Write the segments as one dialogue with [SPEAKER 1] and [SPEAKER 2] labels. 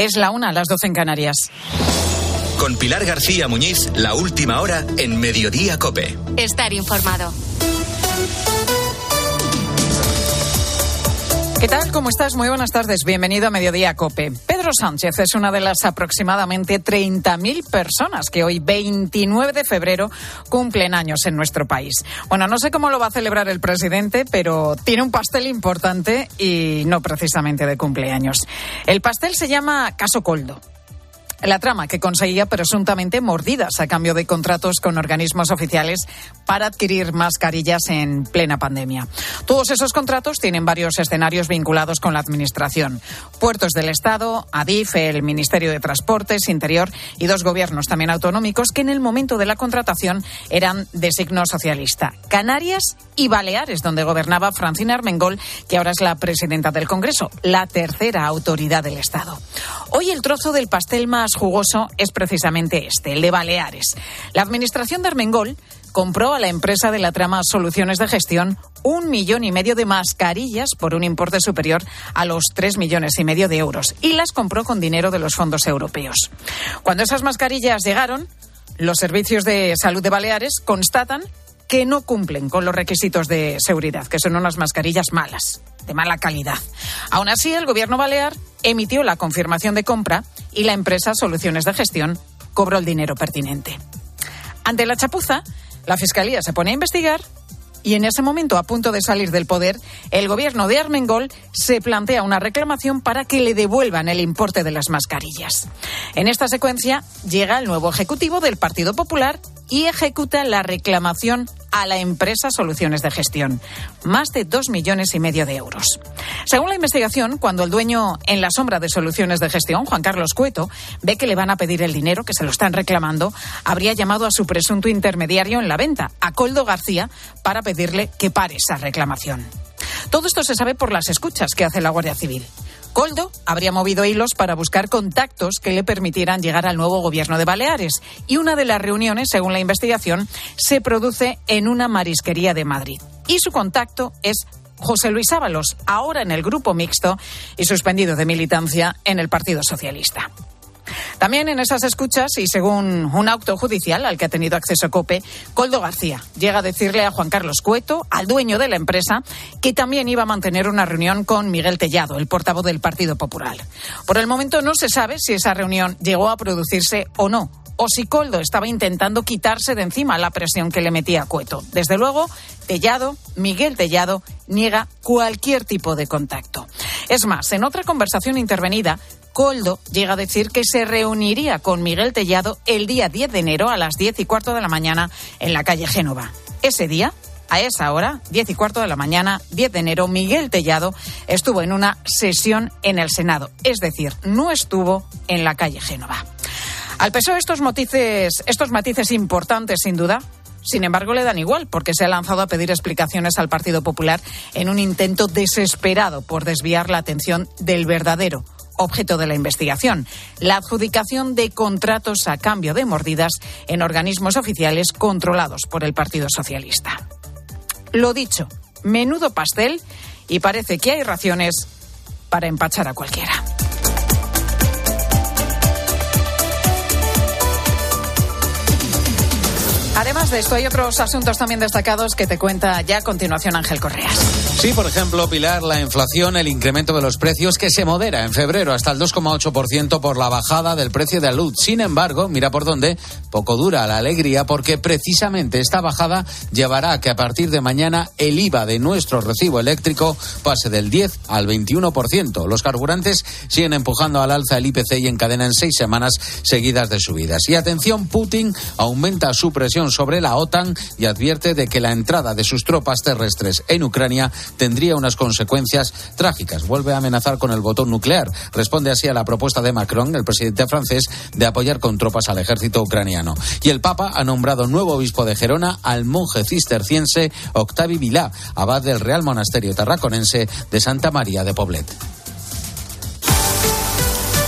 [SPEAKER 1] Es la una, las doce en Canarias.
[SPEAKER 2] Con Pilar García Muñiz, la última hora en Mediodía Cope.
[SPEAKER 3] Estar informado.
[SPEAKER 1] ¿Qué tal? ¿Cómo estás? Muy buenas tardes. Bienvenido a Mediodía Cope. Pedro Sánchez es una de las aproximadamente 30.000 personas que hoy, 29 de febrero, cumplen años en nuestro país. Bueno, no sé cómo lo va a celebrar el presidente, pero tiene un pastel importante y no precisamente de cumpleaños. El pastel se llama Caso Coldo la trama que conseguía presuntamente mordidas a cambio de contratos con organismos oficiales para adquirir mascarillas en plena pandemia. Todos esos contratos tienen varios escenarios vinculados con la Administración. Puertos del Estado, ADIF, el Ministerio de Transportes, Interior y dos gobiernos también autonómicos que en el momento de la contratación eran de signo socialista. Canarias y Baleares, donde gobernaba Francina Armengol, que ahora es la presidenta del Congreso, la tercera autoridad del Estado. Hoy el trozo del pastel más jugoso es precisamente este, el de Baleares. La administración de Armengol compró a la empresa de la trama Soluciones de Gestión un millón y medio de mascarillas por un importe superior a los tres millones y medio de euros y las compró con dinero de los fondos europeos. Cuando esas mascarillas llegaron, los servicios de salud de Baleares constatan que no cumplen con los requisitos de seguridad, que son unas mascarillas malas, de mala calidad. Aún así, el gobierno balear emitió la confirmación de compra y la empresa Soluciones de Gestión cobró el dinero pertinente. Ante la chapuza, la Fiscalía se pone a investigar y en ese momento, a punto de salir del poder, el gobierno de Armengol se plantea una reclamación para que le devuelvan el importe de las mascarillas. En esta secuencia llega el nuevo ejecutivo del Partido Popular y ejecuta la reclamación a la empresa Soluciones de Gestión. Más de dos millones y medio de euros. Según la investigación, cuando el dueño en la sombra de Soluciones de Gestión, Juan Carlos Cueto, ve que le van a pedir el dinero, que se lo están reclamando, habría llamado a su presunto intermediario en la venta, a Coldo García, para pedirle que pare esa reclamación. Todo esto se sabe por las escuchas que hace la Guardia Civil. Coldo habría movido hilos para buscar contactos que le permitieran llegar al nuevo gobierno de Baleares y una de las reuniones, según la investigación, se produce en una marisquería de Madrid. Y su contacto es José Luis Ábalos, ahora en el grupo mixto y suspendido de militancia en el Partido Socialista. También en esas escuchas, y según un auto judicial al que ha tenido acceso COPE, Coldo García llega a decirle a Juan Carlos Cueto, al dueño de la empresa, que también iba a mantener una reunión con Miguel Tellado, el portavoz del Partido Popular. Por el momento no se sabe si esa reunión llegó a producirse o no o si Coldo estaba intentando quitarse de encima la presión que le metía a Cueto. Desde luego, Tellado, Miguel Tellado, niega cualquier tipo de contacto. Es más, en otra conversación intervenida, Coldo llega a decir que se reuniría con Miguel Tellado el día 10 de enero a las 10 y cuarto de la mañana en la calle Génova. Ese día, a esa hora, 10 y cuarto de la mañana, 10 de enero, Miguel Tellado estuvo en una sesión en el Senado. Es decir, no estuvo en la calle Génova. Al PSOE estos matices, estos matices importantes, sin duda, sin embargo, le dan igual, porque se ha lanzado a pedir explicaciones al Partido Popular en un intento desesperado por desviar la atención del verdadero objeto de la investigación, la adjudicación de contratos a cambio de mordidas en organismos oficiales controlados por el Partido Socialista. Lo dicho, menudo pastel y parece que hay raciones para empachar a cualquiera. Además de esto, hay otros asuntos también destacados que te cuenta ya a continuación Ángel Correas.
[SPEAKER 4] Sí, por ejemplo, Pilar, la inflación, el incremento de los precios que se modera en febrero hasta el 2,8% por la bajada del precio de la luz. Sin embargo, mira por dónde, poco dura la alegría porque precisamente esta bajada llevará a que a partir de mañana el IVA de nuestro recibo eléctrico pase del 10 al 21%. Los carburantes siguen empujando al alza el IPC y encadenan seis semanas seguidas de subidas. Y atención, Putin aumenta su presión sobre la OTAN y advierte de que la entrada de sus tropas terrestres en Ucrania tendría unas consecuencias trágicas. Vuelve a amenazar con el botón nuclear. Responde así a la propuesta de Macron, el presidente francés, de apoyar con tropas al ejército ucraniano. Y el Papa ha nombrado nuevo obispo de Gerona al monje cisterciense Octavi Vilá, abad del Real Monasterio Tarraconense de Santa María de Poblet.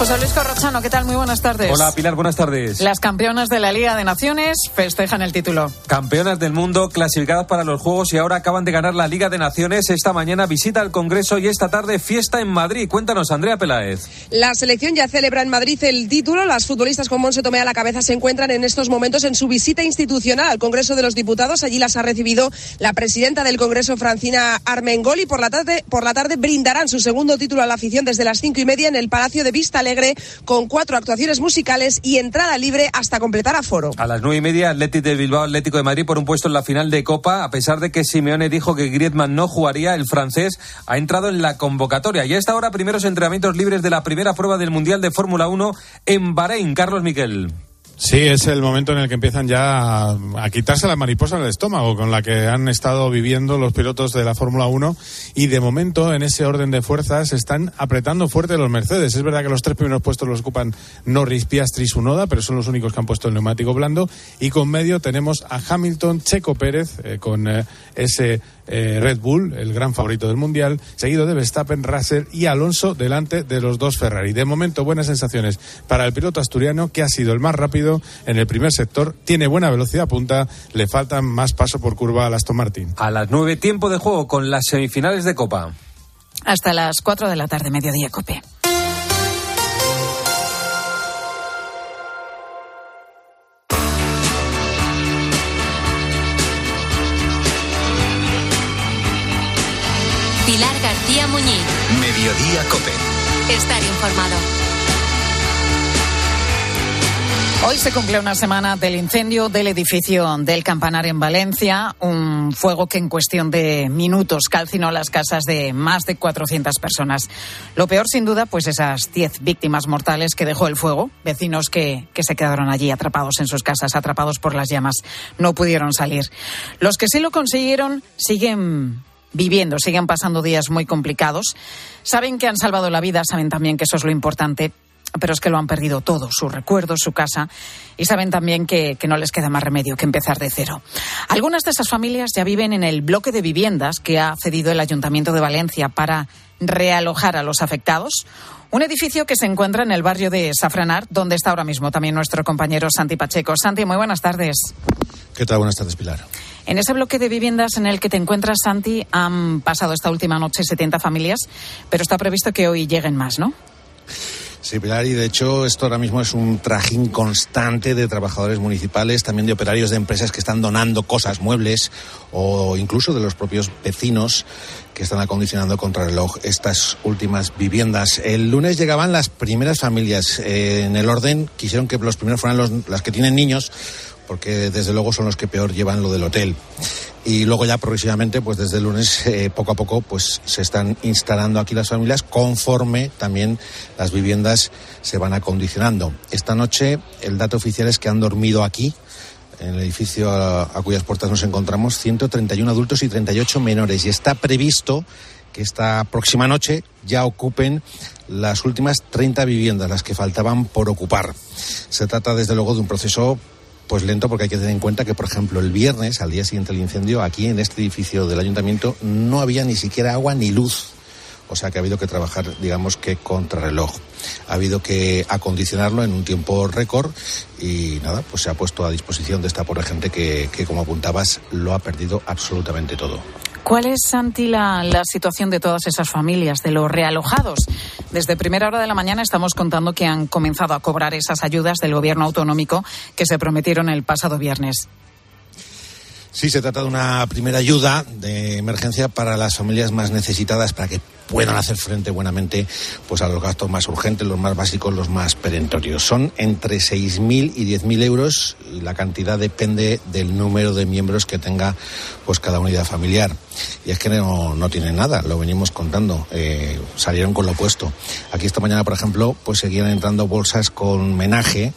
[SPEAKER 1] José Luis Corrochano, ¿qué tal? Muy buenas tardes.
[SPEAKER 3] Hola Pilar, buenas tardes.
[SPEAKER 1] Las campeonas de la Liga de Naciones festejan el título.
[SPEAKER 3] Campeonas del mundo clasificadas para los Juegos y ahora acaban de ganar la Liga de Naciones. Esta mañana visita al Congreso y esta tarde fiesta en Madrid. Cuéntanos, Andrea Peláez.
[SPEAKER 5] La selección ya celebra en Madrid el título. Las futbolistas con Monse Tomé a la cabeza se encuentran en estos momentos en su visita institucional al Congreso de los Diputados. Allí las ha recibido la presidenta del Congreso, Francina Armengol, y por la tarde, por la tarde brindarán su segundo título a la afición desde las cinco y media en el Palacio de Vista Con cuatro actuaciones musicales y entrada libre hasta completar aforo.
[SPEAKER 3] A las nueve y media, Atlético de Bilbao, Atlético de Madrid por un puesto en la final de Copa. A pesar de que Simeone dijo que Griezmann no jugaría, el francés ha entrado en la convocatoria. Y a esta hora, primeros entrenamientos libres de la primera prueba del Mundial de Fórmula 1 en Bahrein. Carlos Miquel.
[SPEAKER 6] Sí, es el momento en el que empiezan ya a, quitarse la mariposa del estómago con la que han estado viviendo los pilotos de la Fórmula 1 y de momento en ese orden de fuerzas están apretando fuerte los Mercedes. Es verdad que los tres primeros puestos los ocupan Norris, Piastri y Sunoda, pero son los únicos que han puesto el neumático blando y con medio tenemos a Hamilton, Checo Pérez eh, con eh, ese eh, Red Bull, el gran favorito del Mundial, seguido de Verstappen, Russell y Alonso delante de los dos Ferrari. De momento, buenas sensaciones para el piloto asturiano, que ha sido el más rápido en el primer sector, tiene buena velocidad punta, le faltan más paso por curva al Aston Martin.
[SPEAKER 3] A las nueve, tiempo de juego con las semifinales de Copa.
[SPEAKER 1] Hasta las cuatro de la tarde, mediodía, Cope.
[SPEAKER 7] Estar informado.
[SPEAKER 1] Hoy se cumple una semana del incendio del edificio del Campanar en Valencia, un fuego que en cuestión de minutos calcinó las casas de más de 400 personas. Lo peor, sin duda, pues esas 10 víctimas mortales que dejó el fuego, vecinos que, que se quedaron allí atrapados en sus casas, atrapados por las llamas, no pudieron salir. Los que sí lo consiguieron siguen viviendo, siguen pasando días muy complicados. Saben que han salvado la vida, saben también que eso es lo importante, pero es que lo han perdido todo, sus recuerdos, su casa, y saben también que, que, no les queda más remedio que empezar de cero. Algunas de esas familias ya viven en el bloque de viviendas que ha cedido el Ayuntamiento de Valencia para realojar a los afectados. Un edificio que se encuentra en el barrio de Safranar, donde está ahora mismo también nuestro compañero Santi Pacheco. Santi, muy buenas tardes.
[SPEAKER 8] ¿Qué tal? Buenas tardes, Pilar.
[SPEAKER 1] En ese bloque de viviendas en el que te encuentras, Santi, han pasado esta última noche 70 familias, pero está previsto que hoy lleguen más, ¿no?
[SPEAKER 8] Sí, Pilar, y de hecho esto ahora mismo es un trajín constante de trabajadores municipales, también de operarios de empresas que están donando cosas, muebles o incluso de los propios vecinos que están acondicionando contra reloj estas últimas viviendas. El lunes llegaban las primeras familias. Eh, en el orden quisieron que los primeros fueran los, las que tienen niños, porque desde luego son los que peor llevan lo del hotel. Y luego ya progresivamente pues desde el lunes eh, poco a poco pues se están instalando aquí las familias conforme también las viviendas se van acondicionando. Esta noche el dato oficial es que han dormido aquí en el edificio a, a cuyas puertas nos encontramos 131 adultos y 38 menores. Y está previsto que esta próxima noche ya ocupen las últimas 30 viviendas, las que faltaban por ocupar. Se trata, desde luego, de un proceso pues lento porque hay que tener en cuenta que, por ejemplo, el viernes, al día siguiente del incendio, aquí en este edificio del ayuntamiento no había ni siquiera agua ni luz. O sea que ha habido que trabajar, digamos que contrarreloj. Ha habido que acondicionarlo en un tiempo récord y nada, pues se ha puesto a disposición de esta pobre gente que, que como apuntabas, lo ha perdido absolutamente todo.
[SPEAKER 1] ¿Cuál es, Santi, la, la, situación de todas esas familias, de los realojados? Desde primera hora de la mañana estamos contando que han comenzado a cobrar esas ayudas del gobierno autonómico que se prometieron el pasado viernes.
[SPEAKER 8] Sí, se trata de una primera ayuda de emergencia para las familias más necesitadas para que puedan hacer frente buenamente pues a los gastos más urgentes, los más básicos, los más perentorios. Son entre 6.000 y 10.000 euros y la cantidad depende del número de miembros que tenga pues cada unidad familiar. Y es que no, no tienen nada, lo venimos contando, eh, salieron con lo opuesto. Aquí esta mañana, por ejemplo, pues seguían entrando bolsas con menaje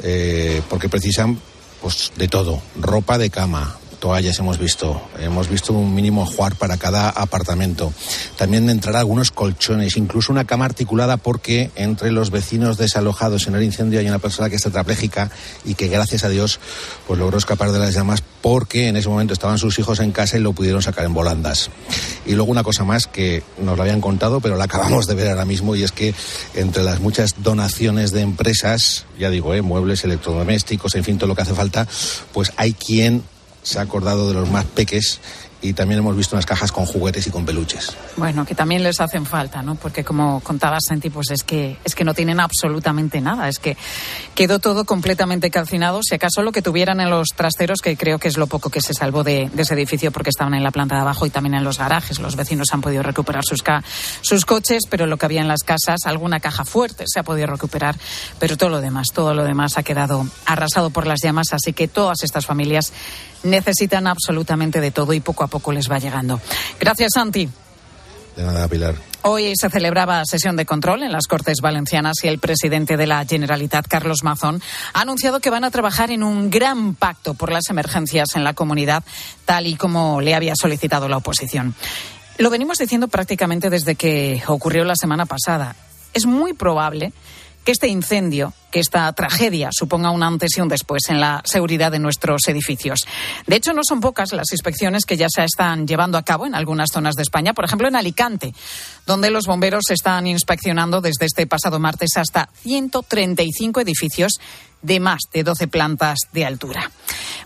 [SPEAKER 8] eh, porque precisan pues de todo, ropa de cama, toallas hemos visto. Hemos visto un mínimo jugar para cada apartamento. También entrará algunos colchones, incluso una cama articulada porque entre los vecinos desalojados en el incendio hay una persona que está tetrapléjica y que gracias a Dios pues logró escapar de las llamas porque en ese momento estaban sus hijos en casa y lo pudieron sacar en volandas. Y luego una cosa más que nos lo habían contado, pero la acabamos de ver ahora mismo y es que entre las muchas donaciones de empresas, ya digo, ¿eh? muebles, electrodomésticos, en fin, todo lo que hace falta, pues hay quien se ha acordado de los más peques y también hemos visto unas cajas con juguetes y con peluches.
[SPEAKER 1] Bueno, que también les hacen falta, ¿no? Porque como contaba Santi, pues es que es que no tienen absolutamente nada, es que quedó todo completamente calcinado, si acaso lo que tuvieran en los trasteros, que creo que es lo poco que se salvó de, ese edificio porque estaban en la planta de abajo y también en los garajes, los vecinos han podido recuperar sus, sus coches, pero lo que había en las casas, alguna caja fuerte se ha podido recuperar, pero todo lo demás, todo lo demás ha quedado arrasado por las llamas, así que todas estas familias necesitan absolutamente de todo y poco a poco les va llegando. Gracias, Santi.
[SPEAKER 8] De nada, Pilar.
[SPEAKER 1] Hoy se celebraba sesión de control en las Cortes Valencianas y el presidente de la Generalitat, Carlos Mazón, ha anunciado que van a trabajar en un gran pacto por las emergencias en la comunidad, tal y como le había solicitado la oposición. Lo venimos diciendo prácticamente desde que ocurrió la semana pasada. Es muy probable que este incendio, que esta tragedia suponga un antes y un después en la seguridad de nuestros edificios. De hecho, no son pocas las inspecciones que ya se están llevando a cabo en algunas zonas de España, por ejemplo en Alicante, donde los bomberos están inspeccionando desde este pasado martes hasta 135 edificios de más de 12 plantas de altura.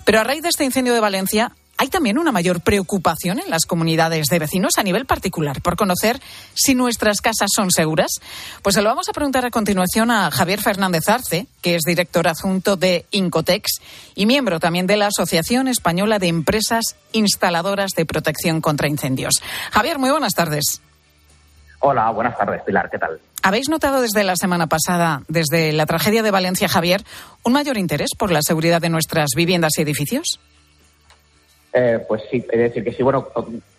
[SPEAKER 1] Pero a raíz de este incendio de Valencia, hay también una mayor preocupación en las comunidades de vecinos a nivel particular por conocer si nuestras casas son seguras. Pues se lo vamos a preguntar a continuación a Javier Fernández Arce, que es director adjunto de Incotex y miembro también de la Asociación Española de Empresas Instaladoras de Protección contra Incendios. Javier, muy buenas tardes.
[SPEAKER 9] Hola, buenas tardes, Pilar, ¿qué tal?
[SPEAKER 1] ¿Habéis notado desde la semana pasada, desde la tragedia de Valencia, Javier, un mayor interés por la seguridad de nuestras viviendas y edificios?
[SPEAKER 9] Eh, pues sí, es decir, que sí, bueno,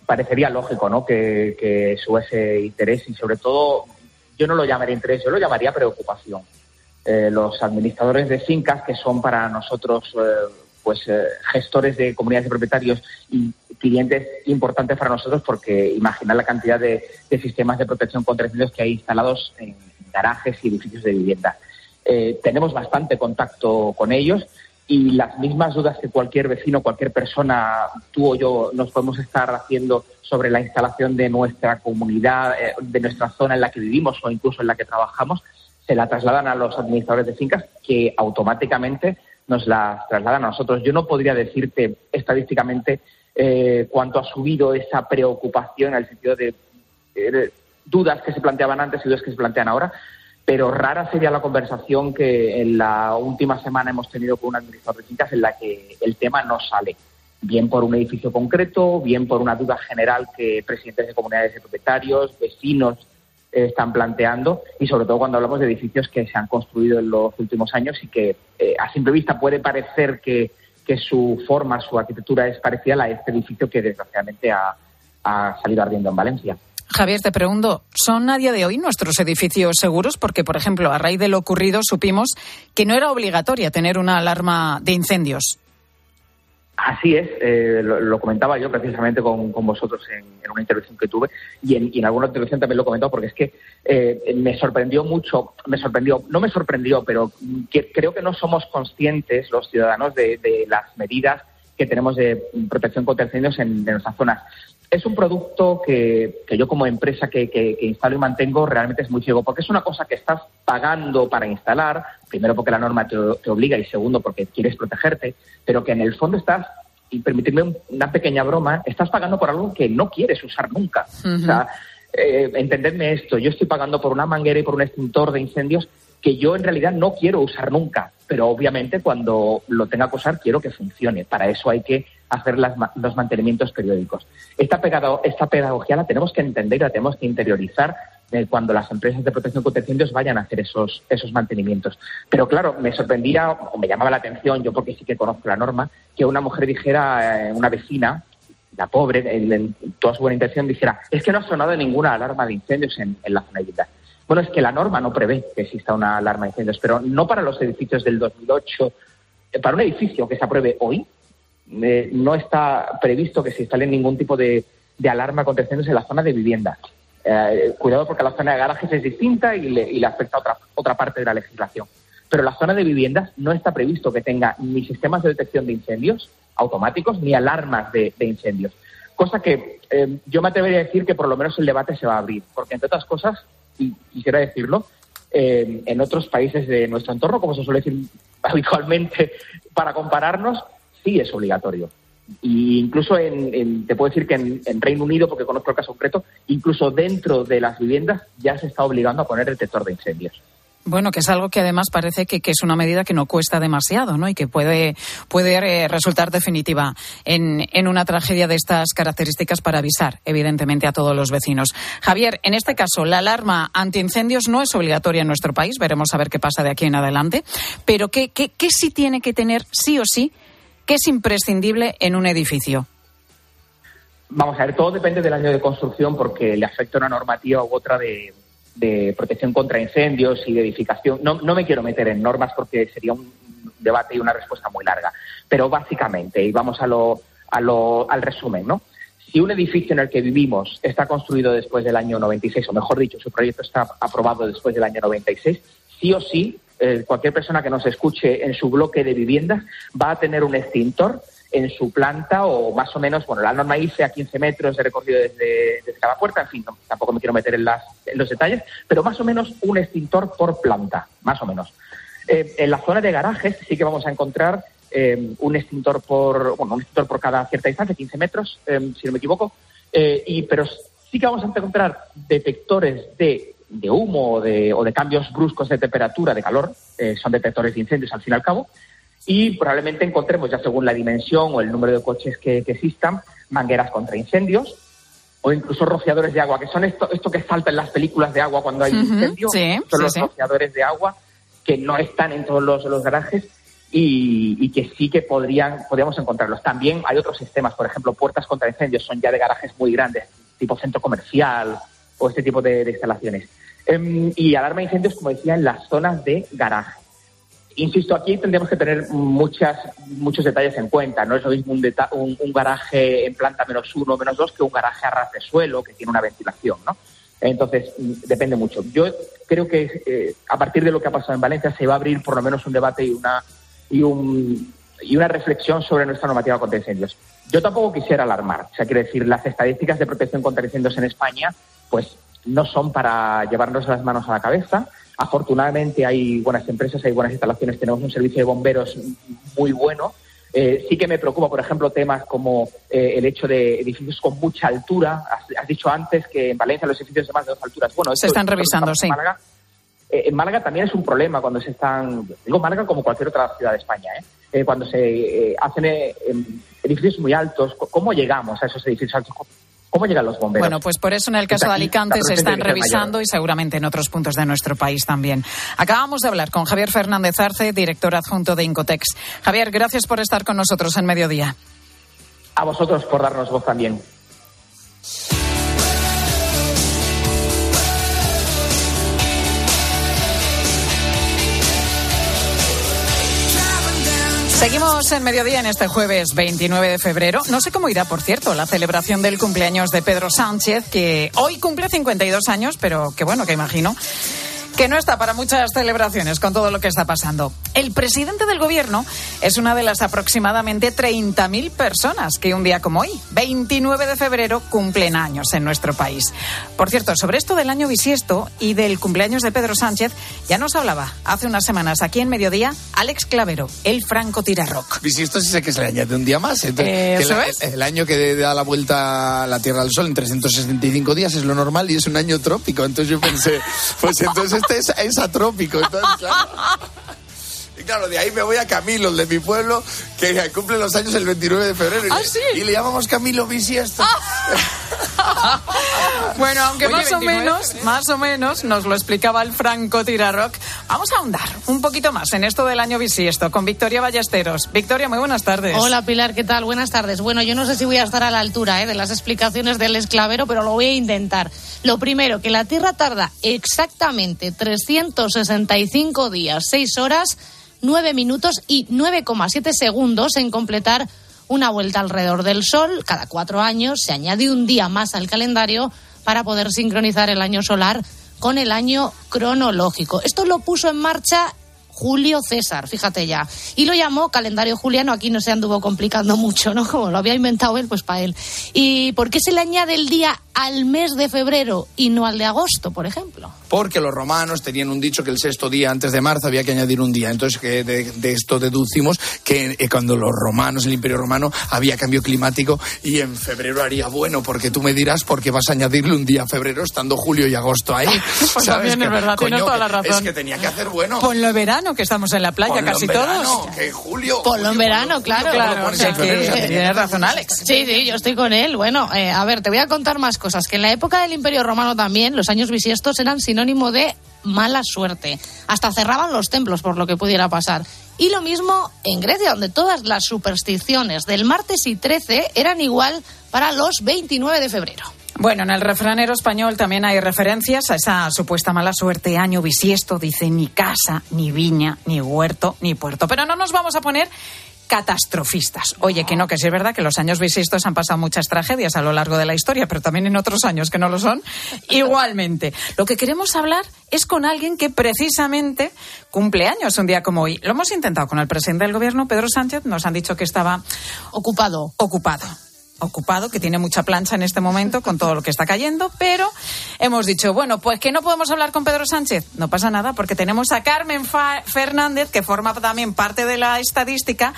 [SPEAKER 9] parecería lógico, ¿no? Que, que ese interés y sobre todo, yo no lo llamaría interés, yo lo llamaría preocupación. Eh, los administradores de fincas, que son para nosotros, eh, pues, gestores de comunidades de propietarios y clientes importantes para nosotros, porque imaginar la cantidad de, sistemas de protección contra incendios que hay instalados en garajes y edificios de vivienda. tenemos bastante contacto con ellos y las mismas dudas que cualquier vecino, cualquier persona, tú o yo, nos podemos estar haciendo sobre la instalación de nuestra comunidad, eh, de nuestra zona en la que vivimos o incluso en la que trabajamos, se la trasladan a los administradores de fincas que automáticamente nos las trasladan a nosotros. Yo no podría decirte estadísticamente eh, cuánto ha subido esa preocupación el sentido de, de dudas que se planteaban antes y dudas que se plantean ahora, pero rara sería la conversación que en la última semana hemos tenido con un administrador de fincas en la que el tema no sale, bien por un edificio concreto, bien por una duda general que presidentes de comunidades de propietarios, vecinos eh, están planteando y sobre todo cuando hablamos de edificios que se han construido en los últimos años y que eh, a simple vista puede parecer que, su forma, su arquitectura es parecida a este edificio que desgraciadamente ha salido ardiendo en Valencia.
[SPEAKER 1] Javier, te pregunto, ¿son a día de hoy nuestros edificios seguros? Porque, por ejemplo, a raíz de lo ocurrido supimos que no era obligatoria tener una alarma de incendios.
[SPEAKER 9] Así es, eh, lo, comentaba yo precisamente con, vosotros en, una intervención que tuve y en, alguna intervención también lo he comentado porque es que eh, me sorprendió mucho, me sorprendió, no me sorprendió, pero creo que no somos conscientes los ciudadanos de, las medidas que tenemos de protección contra incendios en, en nuestras zonas es un producto que, yo como empresa que, instalo y mantengo realmente es muy ciego, porque es una cosa que estás pagando para instalar, primero porque la norma te, obliga y segundo porque quieres protegerte, pero que en el fondo estás, y permitirme una pequeña broma, estás pagando por algo que no quieres usar nunca. O sea, eh, entendedme esto, yo estoy pagando por una manguera y por un extintor de incendios que yo en realidad no quiero usar nunca, pero obviamente cuando lo tenga que usar quiero que funcione. Para eso hay que hacer los mantenimientos periódicos. Esta, esta pedagogía la tenemos que entender y la tenemos que interiorizar eh, cuando las empresas de protección contra incendios vayan a hacer esos, esos mantenimientos. Pero claro, me sorprendía o me llamaba la atención, yo porque sí que conozco la norma, que una mujer dijera, eh, una vecina, la pobre, en, toda su buena intención, dijera, es que no ha sonado ninguna alarma de incendios en, la zona de Bueno, es que la norma no prevé que exista una alarma de incendios, pero no para los edificios del 2008. Eh, para un edificio que se apruebe hoy, eh, no está previsto que se instale ningún tipo de, alarma contra incendios en la zona de vivienda. Eh, cuidado porque la zona de garajes es distinta y le, y le afecta otra, otra parte de la legislación. Pero la zona de viviendas no está previsto que tenga ni sistemas de detección de incendios automáticos ni alarmas de, incendios. Cosa que yo me atrevería a decir que por lo menos el debate se va a abrir. Porque, entre otras cosas, y quisiera decirlo, en otros países de nuestro entorno, como se suele decir habitualmente para compararnos, sí es obligatorio. Y incluso en, en- te puedo decir que en, en Reino Unido, porque conozco el caso concreto, incluso dentro de las viviendas ya se está obligando a poner detector de incendios.
[SPEAKER 1] Bueno, que es algo que además parece que, que es una medida que no cuesta demasiado, ¿no? Y que puede, puede eh, resultar definitiva en, en una tragedia de estas características para avisar, evidentemente, a todos los vecinos. Javier, en este caso, la alarma antiincendios no es obligatoria en nuestro país. Veremos a ver qué pasa de aquí en adelante. Pero ¿qué, qué, qué sí tiene que tener, sí o sí, que es imprescindible en un edificio?
[SPEAKER 9] Vamos a ver, todo depende del año de construcción porque le afecta una normativa u otra de, de protección contra incendios y de edificación. No, no me quiero meter en normas porque sería un debate y una respuesta muy larga. Pero básicamente, y vamos a lo, a lo, al resumen, ¿no? Si un edificio en el que vivimos está construido después del año 96, o mejor dicho, su proyecto está aprobado después del año 96, sí o sí, eh, cualquier persona que nos escuche en su bloque de viviendas va a tener un extintor en su planta o más o menos, bueno, la norma dice a 15 metros de recorrido desde, cada puerta, en fin, tampoco me quiero meter en, las, en los detalles, pero más o menos un extintor por planta, más o menos. Eh, en la zona de garajes sí que vamos a encontrar eh, un extintor por, bueno, un extintor por cada cierta distancia, 15 metros, eh, si no me equivoco, y, pero sí que vamos a encontrar detectores de, de humo o de, o de cambios bruscos de temperatura, de calor, son detectores de incendios al fin y al cabo, y probablemente encontremos, ya según la dimensión o el número de coches que, que existan, mangueras contra incendios o incluso rociadores de agua, que son esto, esto que salta en las películas de agua cuando hay un
[SPEAKER 1] Ujú,
[SPEAKER 9] incendio,
[SPEAKER 1] sí,
[SPEAKER 9] son
[SPEAKER 1] sí,
[SPEAKER 9] los
[SPEAKER 1] sí.
[SPEAKER 9] rociadores de agua que no están en todos los, los garajes y, y que sí que podrían, podríamos encontrarlos. También hay otros sistemas, por ejemplo, puertas contra incendios, son ya de garajes muy grandes, tipo centro comercial o este tipo de, de instalaciones. Em, y alarma de incendios, como decía, en las zonas de garaje. Insisto, aquí tendríamos que tener muchas, muchos detalles en cuenta. No es lo mismo un, un, garaje en planta menos uno menos dos que un garaje a ras de suelo que tiene una ventilación, ¿no? Entonces, depende mucho. Yo creo que eh, a partir de lo que ha pasado en Valencia se va a abrir por lo menos un debate y una, y un, y una reflexión sobre nuestra normativa contra incendios. Yo tampoco quisiera alarmar. O sea, quiero decir, las estadísticas de protección contra incendios en España, pues no son para llevarnos las manos a la cabeza. Afortunadamente hay buenas empresas, hay buenas instalaciones, tenemos un servicio de bomberos muy bueno. Eh, sí que me preocupa, por ejemplo, temas como eh, el hecho de edificios con mucha altura. Has, has dicho antes que en Valencia los edificios de más de dos alturas. Bueno,
[SPEAKER 1] Se están revisando,
[SPEAKER 9] estamos en
[SPEAKER 1] sí.
[SPEAKER 9] Málaga. Eh, en Málaga también es un problema cuando se están, digo Málaga como cualquier otra ciudad de España, ¿eh? Eh, cuando se eh, hacen eh, em, edificios muy altos, ¿cómo llegamos a esos edificios altos? ¿Cómo- ¿Cómo llegan los bomberos?
[SPEAKER 1] Bueno, pues por eso en el caso de Alicante se están revisando y seguramente en otros puntos de nuestro país también. Acabamos de hablar con Javier Fernández Arce, director adjunto de Incotex. Javier, gracias por estar con nosotros en Mediodía.
[SPEAKER 9] A vosotros por darnos voz también.
[SPEAKER 1] Seguimos en mediodía en este jueves 29 de febrero. No sé cómo irá, por cierto, la celebración del cumpleaños de Pedro Sánchez, que hoy cumple 52 años, pero que bueno, que imagino que no está para muchas celebraciones con todo lo que está pasando. El presidente del gobierno es una de las aproximadamente 30.000 personas que un día como hoy, 29 de febrero, cumplen años en nuestro país. Por cierto, sobre esto del año bisiesto y del cumpleaños de Pedro Sánchez, ya nos hablaba hace unas semanas aquí en Mediodía Alex Clavero, el franco rock.
[SPEAKER 10] Bisiesto sí sé que se le añade un día más. Entonces,
[SPEAKER 1] Eh,
[SPEAKER 10] el, el año que da la vuelta a la Tierra al Sol en 365 días es lo normal y es un año trópico. Entonces yo pensé, pues entonces es, es atrópico. Entonces. Y claro, de ahí me voy a Camilo, el de mi pueblo, que cumple los años el 29 de febrero. Y,
[SPEAKER 1] ¿Ah,
[SPEAKER 10] le,
[SPEAKER 1] sí?
[SPEAKER 10] y le llamamos Camilo Bisiesto.
[SPEAKER 1] Bueno, aunque
[SPEAKER 10] Oye,
[SPEAKER 1] más o
[SPEAKER 10] 29,
[SPEAKER 1] menos, más o menos nos lo explicaba el Franco Tirarrock. Vamos a ahondar un poquito más en esto del año bisiesto con Victoria Ballesteros. Victoria, muy buenas tardes.
[SPEAKER 11] Hola Pilar, ¿qué tal? Buenas tardes. Bueno, yo no sé si voy a estar a la altura ¿eh? de las explicaciones del esclavero, pero lo voy a intentar. Lo primero, que la Tierra tarda exactamente 365 días, 6 horas, 9 minutos y 9,7 segundos en completar una vuelta alrededor del Sol. Cada cuatro años se añade un día más al calendario para poder sincronizar el año solar con el año cronológico. Esto lo puso en marcha Julio César, fíjate ya. Y lo llamó calendario juliano, aquí no se anduvo complicando mucho, ¿no? Como lo había inventado él, pues para él. ¿Y por qué se le añade el día al mes de febrero y no al de agosto, por ejemplo?
[SPEAKER 10] Porque los romanos tenían un dicho que el sexto día antes de marzo había que añadir un día. Entonces, que de, de esto deducimos que eh, cuando los romanos, el imperio romano, había cambio climático y en febrero haría bueno, porque tú me dirás por qué vas a añadirle un día a febrero estando julio y agosto ahí.
[SPEAKER 1] Pues
[SPEAKER 10] ¿Sabes?
[SPEAKER 1] también es verdad, tienes toda la razón.
[SPEAKER 10] Es que tenía que hacer bueno.
[SPEAKER 1] Ponlo en verano, que estamos en la playa
[SPEAKER 10] Ponlo en
[SPEAKER 1] casi
[SPEAKER 10] verano,
[SPEAKER 1] todos.
[SPEAKER 10] que julio.
[SPEAKER 11] Ponlo en verano, claro.
[SPEAKER 1] Claro, o sea
[SPEAKER 10] febrero,
[SPEAKER 1] que tienes razón, Alex.
[SPEAKER 11] Sí, sí, yo estoy con él. Bueno, eh, a ver, te voy a contar más cosas. Que en la época del Imperio Romano también, los años bisiestos eran sinónimo de mala suerte. Hasta cerraban los templos por lo que pudiera pasar. Y lo mismo en Grecia, donde todas las supersticiones del martes y 13 eran igual para los 29 de febrero.
[SPEAKER 1] Bueno, en el refranero español también hay referencias a esa supuesta mala suerte. Año bisiesto, dice ni casa, ni viña, ni huerto, ni puerto. Pero no nos vamos a poner catastrofistas. Oye, que no, que sí es verdad que los años bisiestos han pasado muchas tragedias a lo largo de la historia, pero también en otros años que no lo son, igualmente. Lo que queremos hablar es con alguien que precisamente cumple años un día como hoy. Lo hemos intentado con el presidente del gobierno, Pedro Sánchez, nos han dicho que estaba
[SPEAKER 11] Ocupado.
[SPEAKER 1] ocupado. Ocupado, que tiene mucha plancha en este momento con todo lo que está cayendo, pero hemos dicho, bueno, pues que no podemos hablar con Pedro Sánchez. No pasa nada, porque tenemos a Carmen Fa- Fernández, que forma también parte de la estadística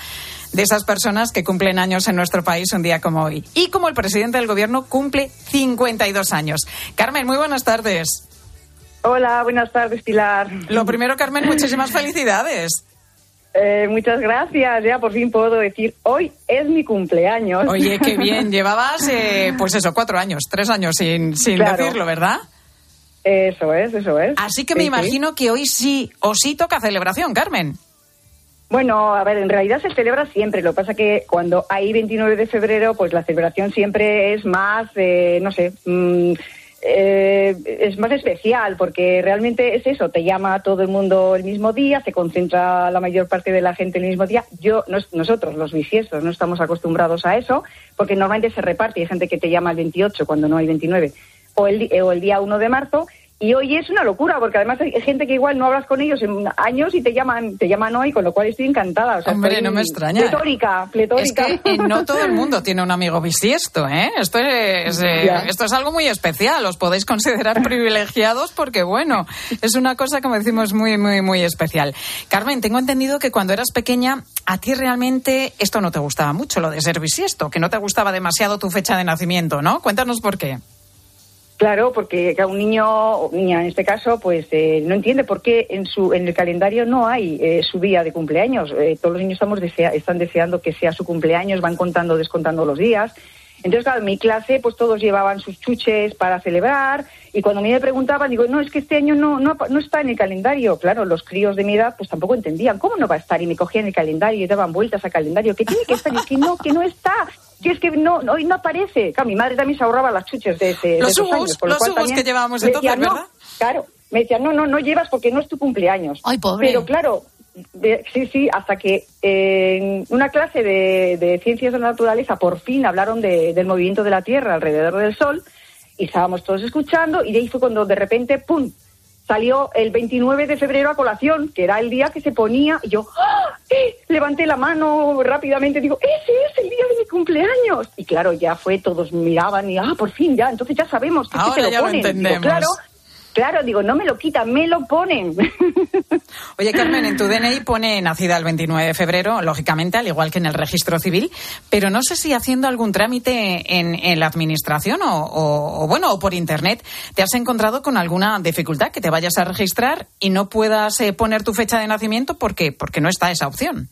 [SPEAKER 1] de esas personas que cumplen años en nuestro país un día como hoy. Y como el presidente del gobierno cumple 52 años. Carmen, muy buenas tardes.
[SPEAKER 12] Hola, buenas tardes, Pilar.
[SPEAKER 1] Lo primero, Carmen, muchísimas felicidades.
[SPEAKER 12] Eh, muchas gracias. Ya por fin puedo decir, hoy es mi cumpleaños.
[SPEAKER 1] Oye, qué bien. Llevabas, eh, pues eso, cuatro años, tres años sin, sin
[SPEAKER 12] Claro.
[SPEAKER 1] decirlo, ¿verdad?
[SPEAKER 12] Eso es, eso es.
[SPEAKER 1] Así que me
[SPEAKER 12] Sí, sí.
[SPEAKER 1] imagino que hoy sí o sí toca celebración, Carmen.
[SPEAKER 12] Bueno, a ver, en realidad se celebra siempre. Lo que pasa que cuando hay 29 de febrero, pues la celebración siempre es más, eh, no sé, mm, eh, es más especial porque realmente es eso, te llama todo el mundo el mismo día, se concentra la mayor parte de la gente el mismo día. Yo, nos- nosotros, los bisiestos, no estamos acostumbrados a eso porque normalmente se reparte. Hay gente que te llama el 28 cuando no hay 29 o el, o el día 1 de marzo. Y hoy es una locura, porque además hay gente que igual no hablas con ellos en años y te llaman, te llaman hoy, con lo cual estoy encantada. O sea,
[SPEAKER 1] Hombre, no me extraña.
[SPEAKER 12] Pletórica, pletórica.
[SPEAKER 1] Es que eh, no todo el mundo tiene un amigo bisiesto, ¿eh? Esto es, eh, esto es algo muy especial. Os podéis considerar privilegiados porque, bueno, es una cosa, como decimos, muy, muy, muy especial. Carmen, tengo entendido que cuando eras pequeña, a ti realmente esto no te gustaba mucho, lo de ser bisiesto, que no te gustaba demasiado tu fecha de nacimiento, ¿no? Cuéntanos por qué.
[SPEAKER 12] Claro, porque un niño, niña en este caso, pues eh, no entiende por qué en su en el calendario no hay eh, su día de cumpleaños. Eh, todos los niños estamos desea- están deseando que sea su cumpleaños, van contando, descontando los días. Entonces, claro, en mi clase, pues todos llevaban sus chuches para celebrar. Y cuando me preguntaban, digo, no, es que este año no, no, está en el calendario. Claro, los críos de mi edad, pues tampoco entendían, ¿cómo no va a estar? Y me cogían el calendario y daban vueltas al calendario, que tiene que estar, y que no, que no está. Que es que no, no, hoy no aparece. Claro, mi madre también se ahorraba las chuches de, ese, de
[SPEAKER 1] Los
[SPEAKER 12] esos años. con lo
[SPEAKER 1] los
[SPEAKER 12] cual también
[SPEAKER 1] que llevábamos entonces,
[SPEAKER 12] decían, no,
[SPEAKER 1] ¿verdad?
[SPEAKER 12] Claro, me decían, no, no, no llevas porque no es tu cumpleaños.
[SPEAKER 11] Ay, pobre.
[SPEAKER 12] Pero claro, de- sí, sí, hasta que eh, en una clase de, de ciencias de la naturaleza por fin hablaron de- del movimiento de la Tierra alrededor del Sol y estábamos todos escuchando y de ahí fue cuando de repente, ¡pum!, salió el 29 de febrero a colación, que era el día que se ponía, y yo ¡ah! ¡Eh! levanté la mano rápidamente, digo, ese es el día de mi cumpleaños. Y claro, ya fue, todos miraban y, ah, por fin, ya, entonces ya sabemos que,
[SPEAKER 1] Ahora
[SPEAKER 12] se lo
[SPEAKER 1] ya lo
[SPEAKER 12] ponen. Digo,
[SPEAKER 1] entendemos.
[SPEAKER 12] claro, claro, digo, no me lo quitan, me lo ponen.
[SPEAKER 1] Oye, Carmen, en tu DNI pone nacida el 29 de febrero, lógicamente, al igual que en el registro civil, pero no sé si haciendo algún trámite en, en la administración o, o- o, bueno, o por internet, te has encontrado con alguna dificultad que te vayas a registrar y no puedas eh, poner tu fecha de nacimiento porque, porque no está esa opción.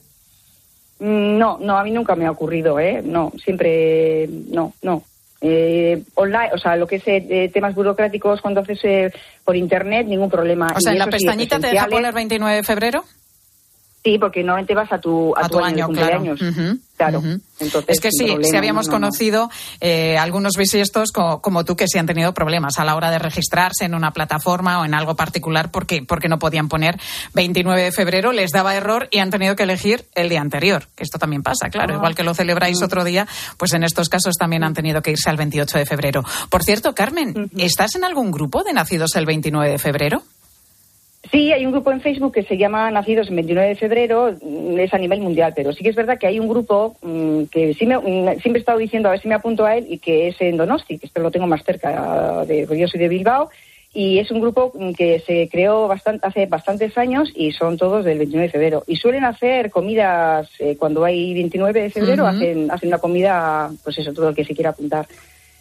[SPEAKER 12] Mm, No, no, a mí nunca me ha ocurrido, ¿eh? No, siempre, no, no. Eh, online, o sea, lo que es eh, temas burocráticos cuando haces eh, por internet, ningún problema.
[SPEAKER 1] O
[SPEAKER 12] Y
[SPEAKER 1] sea, en la
[SPEAKER 12] sí,
[SPEAKER 1] pestañita te deja poner 29 de febrero.
[SPEAKER 12] Sí, porque normalmente vas a tu, a, tu, año. Claro. Entonces,
[SPEAKER 1] es que sí, si habíamos conocido eh, algunos bisiestos como, tú que sí han tenido problemas a la hora de registrarse en una plataforma o en algo particular porque, porque no podían poner 29 de febrero, les daba error y han tenido que elegir el día anterior. Que esto también pasa, claro. Igual que lo celebráis otro día, pues en estos casos también han tenido que irse al 28 de febrero. Por cierto, Carmen, ¿estás en algún grupo de nacidos el 29 de febrero?
[SPEAKER 12] Sí, hay un grupo en Facebook que se llama Nacidos el 29 de febrero, mm, es a nivel mundial, pero sí que es verdad que hay un grupo mm, que sí me, mm, siempre he estado diciendo a ver si me apunto a él y que es en Donosti, que esto lo tengo más cerca, de, yo soy de Bilbao, y es un grupo que se creó bastante, hace bastantes años y son todos del 29 de febrero. Y suelen hacer comidas, eh, cuando hay 29 de febrero, hacen, hacen una comida, pues eso, todo el que se quiera apuntar.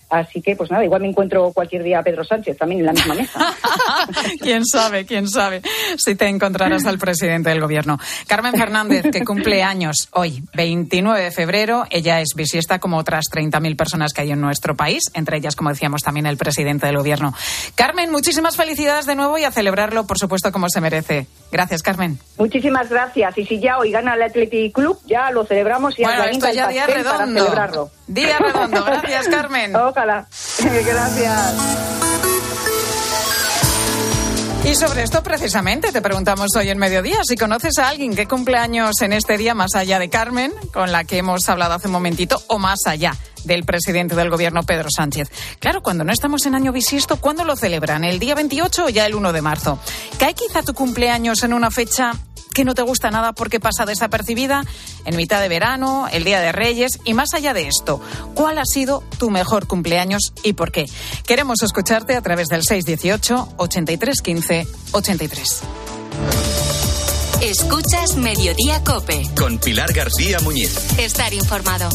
[SPEAKER 12] Así que, pues nada, igual me encuentro cualquier día a Pedro Sánchez también en la misma mesa.
[SPEAKER 1] quién sabe, quién sabe si te encontrarás al presidente del gobierno. Carmen Fernández, que cumple años hoy, 29 de febrero. Ella es bisiesta como otras 30.000 personas que hay en nuestro país, entre ellas, como decíamos, también el presidente del gobierno. Carmen, muchísimas felicidades de nuevo y a celebrarlo, por supuesto, como se merece. Gracias, Carmen.
[SPEAKER 12] Muchísimas gracias. Y si ya hoy gana el Athletic Club, ya lo celebramos y
[SPEAKER 1] bueno, esto ya día redondo.
[SPEAKER 12] para celebrarlo.
[SPEAKER 1] Día redondo. Gracias, Carmen.
[SPEAKER 12] Gracias.
[SPEAKER 1] Y sobre esto precisamente te preguntamos hoy en mediodía si conoces a alguien que cumple años en este día más allá de Carmen, con la que hemos hablado hace un momentito, o más allá del presidente del gobierno Pedro Sánchez. Claro, cuando no estamos en año bisiesto, ¿cuándo lo celebran? ¿El día 28 o ya el 1 de marzo? ¿Cae quizá tu cumpleaños en una fecha que no te gusta nada porque pasa desapercibida en mitad de verano, el Día de Reyes y más allá de esto, ¿cuál ha sido tu mejor cumpleaños y por qué? Queremos escucharte a través del 618 83 15 83.
[SPEAKER 7] Escuchas Mediodía Cope.
[SPEAKER 2] Con Pilar García Muñiz.
[SPEAKER 7] Estar informado.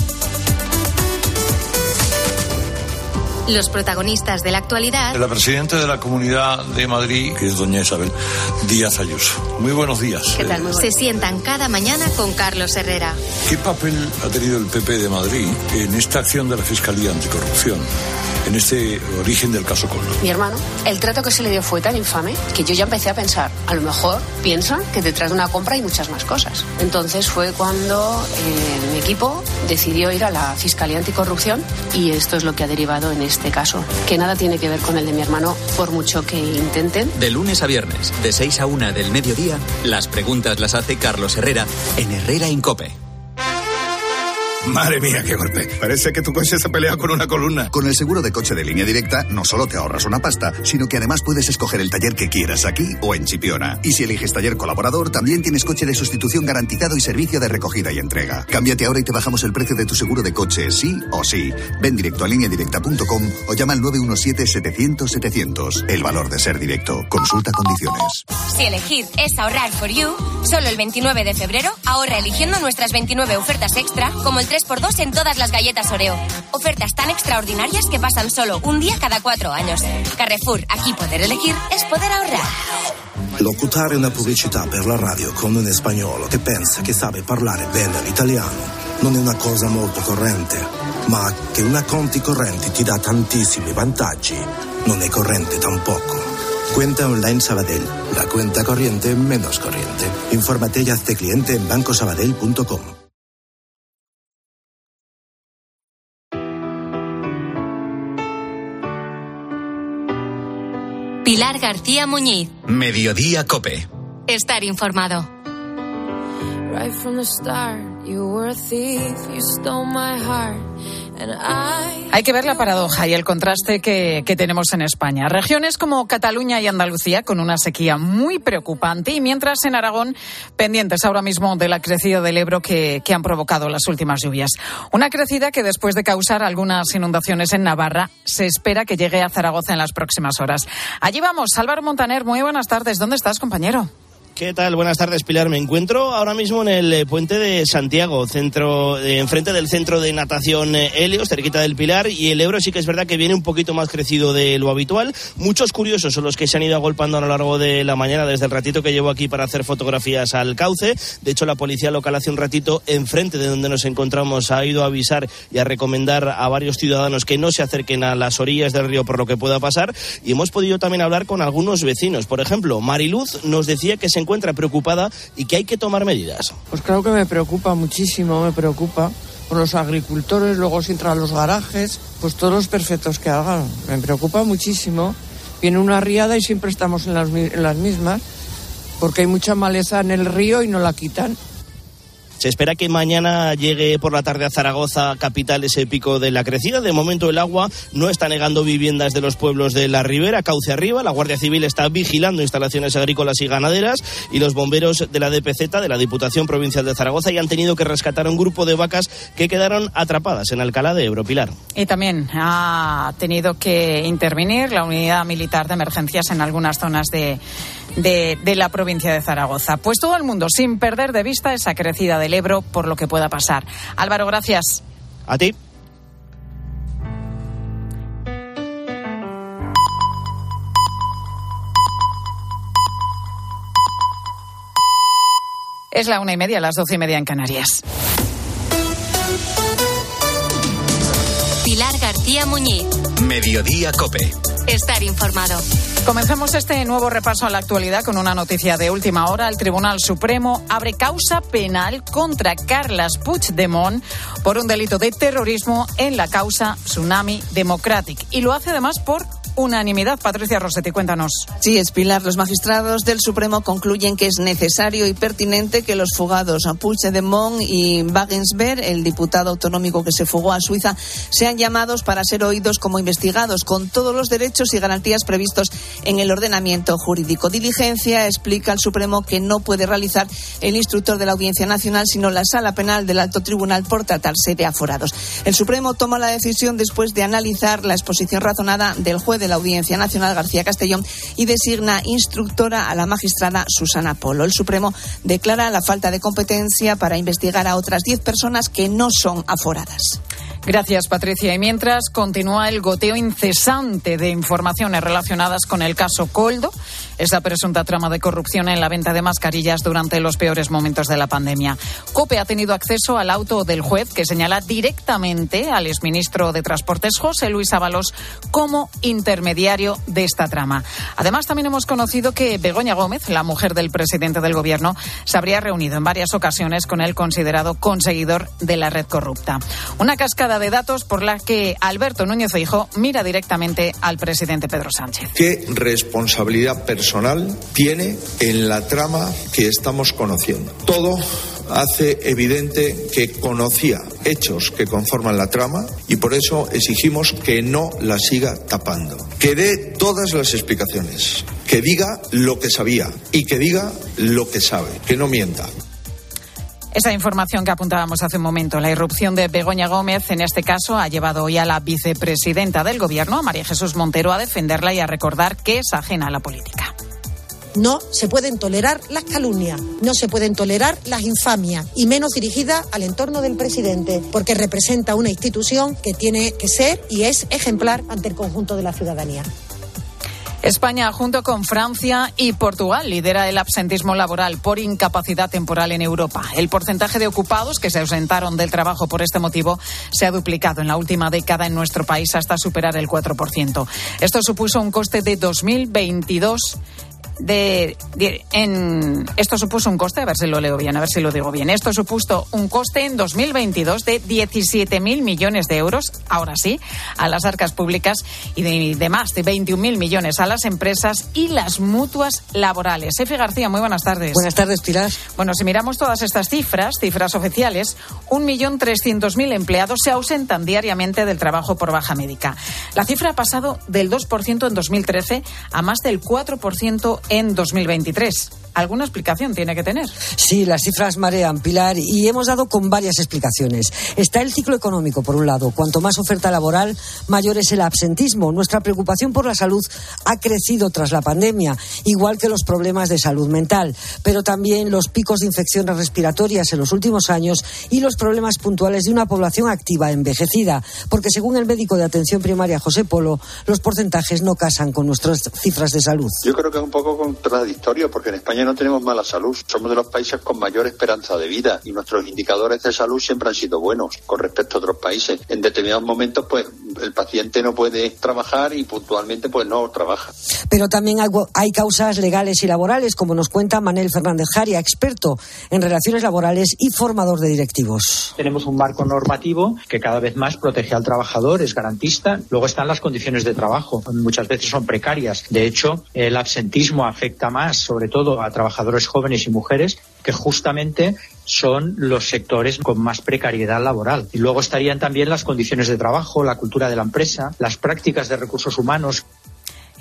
[SPEAKER 7] Los protagonistas de la actualidad.
[SPEAKER 13] La presidenta de la Comunidad de Madrid, que es doña Isabel Díaz Ayuso. Muy buenos días.
[SPEAKER 7] ¿Qué tal? Muy Se sientan cada mañana con Carlos Herrera.
[SPEAKER 13] ¿Qué papel ha tenido el PP de Madrid en esta acción de la Fiscalía Anticorrupción? En este origen del caso Coldo.
[SPEAKER 14] Mi hermano, el trato que se le dio fue tan infame que yo ya empecé a pensar, a lo mejor piensan que detrás de una compra hay muchas más cosas. Entonces fue cuando eh, mi equipo decidió ir a la Fiscalía Anticorrupción y esto es lo que ha derivado en este caso, que nada tiene que ver con el de mi hermano por mucho que intenten.
[SPEAKER 2] De lunes a viernes, de 6 a 1 del mediodía, las preguntas las hace Carlos Herrera en Herrera Incope.
[SPEAKER 15] Madre mía, qué golpe. Parece que tu coche se pelea con una columna.
[SPEAKER 16] Con el seguro de coche de línea directa, no solo te ahorras una pasta, sino que además puedes escoger el taller que quieras aquí o en Chipiona. Y si eliges taller colaborador, también tienes coche de sustitución garantizado y servicio de recogida y entrega. Cámbiate ahora y te bajamos el precio de tu seguro de coche, sí o sí. Ven directo a lineadirecta.com o llama al 917-700-700. El valor de ser directo. Consulta condiciones.
[SPEAKER 7] Si elegir es ahorrar for you, solo el 29 de febrero ahorra eligiendo nuestras 29 ofertas extra, como el 3x2 en todas las galletas Oreo. Ofertas tan extraordinarias que pasan solo un día cada cuatro años. Carrefour, aquí poder elegir es poder ahorrar.
[SPEAKER 17] Locutare una pubblicità per la radio con un spagnolo che pensa che sabe parlare bene l'italiano non è una cosa molto corrente, ma che una conti correnti ti dà tantissimi vantaggi non è corrente tampoco. Cuenta online Sabadell, la cuenta corriente menos corriente. Infórmate y hazte cliente en bancosabadell.com.
[SPEAKER 7] Pilar García Muñiz.
[SPEAKER 2] Mediodía Cope.
[SPEAKER 7] Estar informado.
[SPEAKER 18] Right from the start, you were a thief, you stole my heart.
[SPEAKER 1] Hay que ver la paradoja y el contraste que, tenemos en España. Regiones como Cataluña y Andalucía con una sequía muy preocupante y mientras en Aragón pendientes ahora mismo de la crecida del Ebro que, que han provocado las últimas lluvias. Una crecida que después de causar algunas inundaciones en Navarra se espera que llegue a Zaragoza en las próximas horas. Allí vamos, Álvaro Montaner, muy buenas tardes. ¿Dónde estás, compañero?
[SPEAKER 19] ¿Qué tal? Buenas tardes, Pilar. Me encuentro ahora mismo en el eh, puente de Santiago, centro, eh, enfrente del centro de natación eh, Helios, cerquita del Pilar, y el Ebro sí que es verdad que viene un poquito más crecido de lo habitual. Muchos curiosos son los que se han ido agolpando a lo largo de la mañana, desde el ratito que llevo aquí para hacer fotografías al cauce. De hecho, la policía local hace un ratito, enfrente de donde nos encontramos, ha ido a avisar y a recomendar a varios ciudadanos que no se acerquen a las orillas del río por lo que pueda pasar. Y hemos podido también hablar con algunos vecinos. Por ejemplo, Mariluz nos decía que se encuentra preocupada y que hay que tomar medidas.
[SPEAKER 20] Pues claro que me preocupa muchísimo, me preocupa por los agricultores, luego si entran a los garajes, pues todos los perfectos que hagan. Me preocupa muchísimo. Viene una riada y siempre estamos en las, en las mismas, porque hay mucha maleza en el río y no la quitan.
[SPEAKER 19] Se espera que mañana llegue por la tarde a Zaragoza, capital, ese pico de la crecida. De momento el agua no está negando viviendas de los pueblos de la ribera, cauce arriba. La Guardia Civil está vigilando instalaciones agrícolas y ganaderas y los bomberos de la DPZ, de la Diputación Provincial de Zaragoza, ya han tenido que rescatar un grupo de vacas que quedaron atrapadas en Alcalá de Europilar.
[SPEAKER 1] Y también ha tenido que intervenir la unidad militar de emergencias en algunas zonas de de, de, la provincia de Zaragoza. Pues todo el mundo, sin perder de vista esa crecida del Ebro por lo que pueda pasar. Álvaro, gracias.
[SPEAKER 19] A ti.
[SPEAKER 1] Es la una y media, las doce y media en Canarias.
[SPEAKER 7] Pilar García Muñiz.
[SPEAKER 2] Mediodía Cope.
[SPEAKER 7] Estar informado.
[SPEAKER 1] Comenzamos este nuevo repaso a la actualidad con una noticia de última hora. El Tribunal Supremo abre causa penal contra Carlas Puigdemont por un delito de terrorismo en la causa Tsunami Democratic. Y lo hace además por unanimidad. Patricia Rossetti, cuéntanos.
[SPEAKER 21] Sí, es Pilar. Los magistrados del Supremo concluyen que es necesario y pertinente que los fugados Puigdemont y Wagensberg, el diputado autonómico que se fugó a Suiza, sean llamados para ser oídos como investigados con todos los derechos y garantías previstos en el ordenamiento jurídico. Diligencia explica al Supremo que no puede realizar el instructor de la Audiencia Nacional, sino la Sala Penal del Alto Tribunal por tratarse de aforados. El Supremo toma la decisión después de analizar la exposición razonada del juez de la Audiencia Nacional, García Castellón, y designa instructora a la magistrada Susana Polo. El Supremo declara la falta de competencia para investigar a otras diez personas que no son aforadas.
[SPEAKER 1] Gracias, Patricia. Y mientras continúa el goteo incesante de informaciones relacionadas con el caso Coldo, esa presunta trama de corrupción en la venta de mascarillas durante los peores momentos de la pandemia. COPE ha tenido acceso al auto del juez que señala directamente al exministro de Transportes José Luis Ábalos como intermediario de esta trama. Además, también hemos conocido que Begoña Gómez, la mujer del presidente del gobierno, se habría reunido en varias ocasiones con el considerado conseguidor de la red corrupta. Una cascada de datos por la que Alberto Núñez Feijóo mira directamente al presidente Pedro Sánchez.
[SPEAKER 22] ¿Qué responsabilidad personal tiene en la trama que estamos conociendo? Todo hace evidente que conocía hechos que conforman la trama y por eso exigimos que no la siga tapando. Que dé todas las explicaciones, que diga lo que sabía y que diga lo que sabe, que no mienta.
[SPEAKER 1] Esa información que apuntábamos hace un momento, la irrupción de Begoña Gómez, en este caso, ha llevado hoy a la vicepresidenta del Gobierno, María Jesús Montero, a defenderla y a recordar que es ajena a la política.
[SPEAKER 23] No se pueden tolerar las calumnias, no se pueden tolerar las infamias, y menos dirigidas al entorno del presidente, porque representa una institución que tiene que ser y es ejemplar ante el conjunto de la ciudadanía.
[SPEAKER 1] España, junto con Francia y Portugal, lidera el absentismo laboral por incapacidad temporal en Europa. El porcentaje de ocupados que se ausentaron del trabajo por este motivo se ha duplicado en la última década en nuestro país hasta superar el 4%. Esto supuso un coste de 2022 de, de, en esto supuso un coste, a ver si lo leo bien, a ver si lo digo bien. Esto supuso un coste en 2022 de 17.000 millones de euros, ahora sí, a las arcas públicas y de, de más de 21.000 millones a las empresas y las mutuas laborales. Efe García, muy buenas tardes.
[SPEAKER 24] Buenas tardes, Pilar.
[SPEAKER 1] Bueno, si miramos todas estas cifras, cifras oficiales, 1.300.000 empleados se ausentan diariamente del trabajo por baja médica. La cifra ha pasado del 2% en 2013 a más del 4% en 2023. ¿Alguna explicación tiene que tener?
[SPEAKER 24] Sí, las cifras marean, Pilar, y hemos dado con varias explicaciones. Está el ciclo económico, por un lado. Cuanto más oferta laboral, mayor es el absentismo. Nuestra preocupación por la salud ha crecido tras la pandemia, igual que los problemas de salud mental, pero también los picos de infecciones respiratorias en los últimos años y los problemas puntuales de una población activa envejecida, porque según el médico de atención primaria José Polo, los porcentajes no casan con nuestras cifras de salud.
[SPEAKER 25] Yo creo que es un poco contradictorio, porque en España no tenemos mala salud. Somos de los países con mayor esperanza de vida y nuestros indicadores de salud siempre han sido buenos con respecto a otros países. En determinados momentos, pues el paciente no puede trabajar y puntualmente pues no trabaja.
[SPEAKER 24] Pero también hay, hay causas legales y laborales, como nos cuenta Manel Fernández Jaria, experto en relaciones laborales y formador de directivos.
[SPEAKER 26] Tenemos un marco normativo que cada vez más protege al trabajador, es garantista. Luego están las condiciones de trabajo, muchas veces son precarias. De hecho, el absentismo afecta más, sobre todo a trabajadores jóvenes y mujeres, que justamente son los sectores con más precariedad laboral. Y luego estarían también las condiciones de trabajo, la cultura de la empresa, las prácticas de recursos humanos.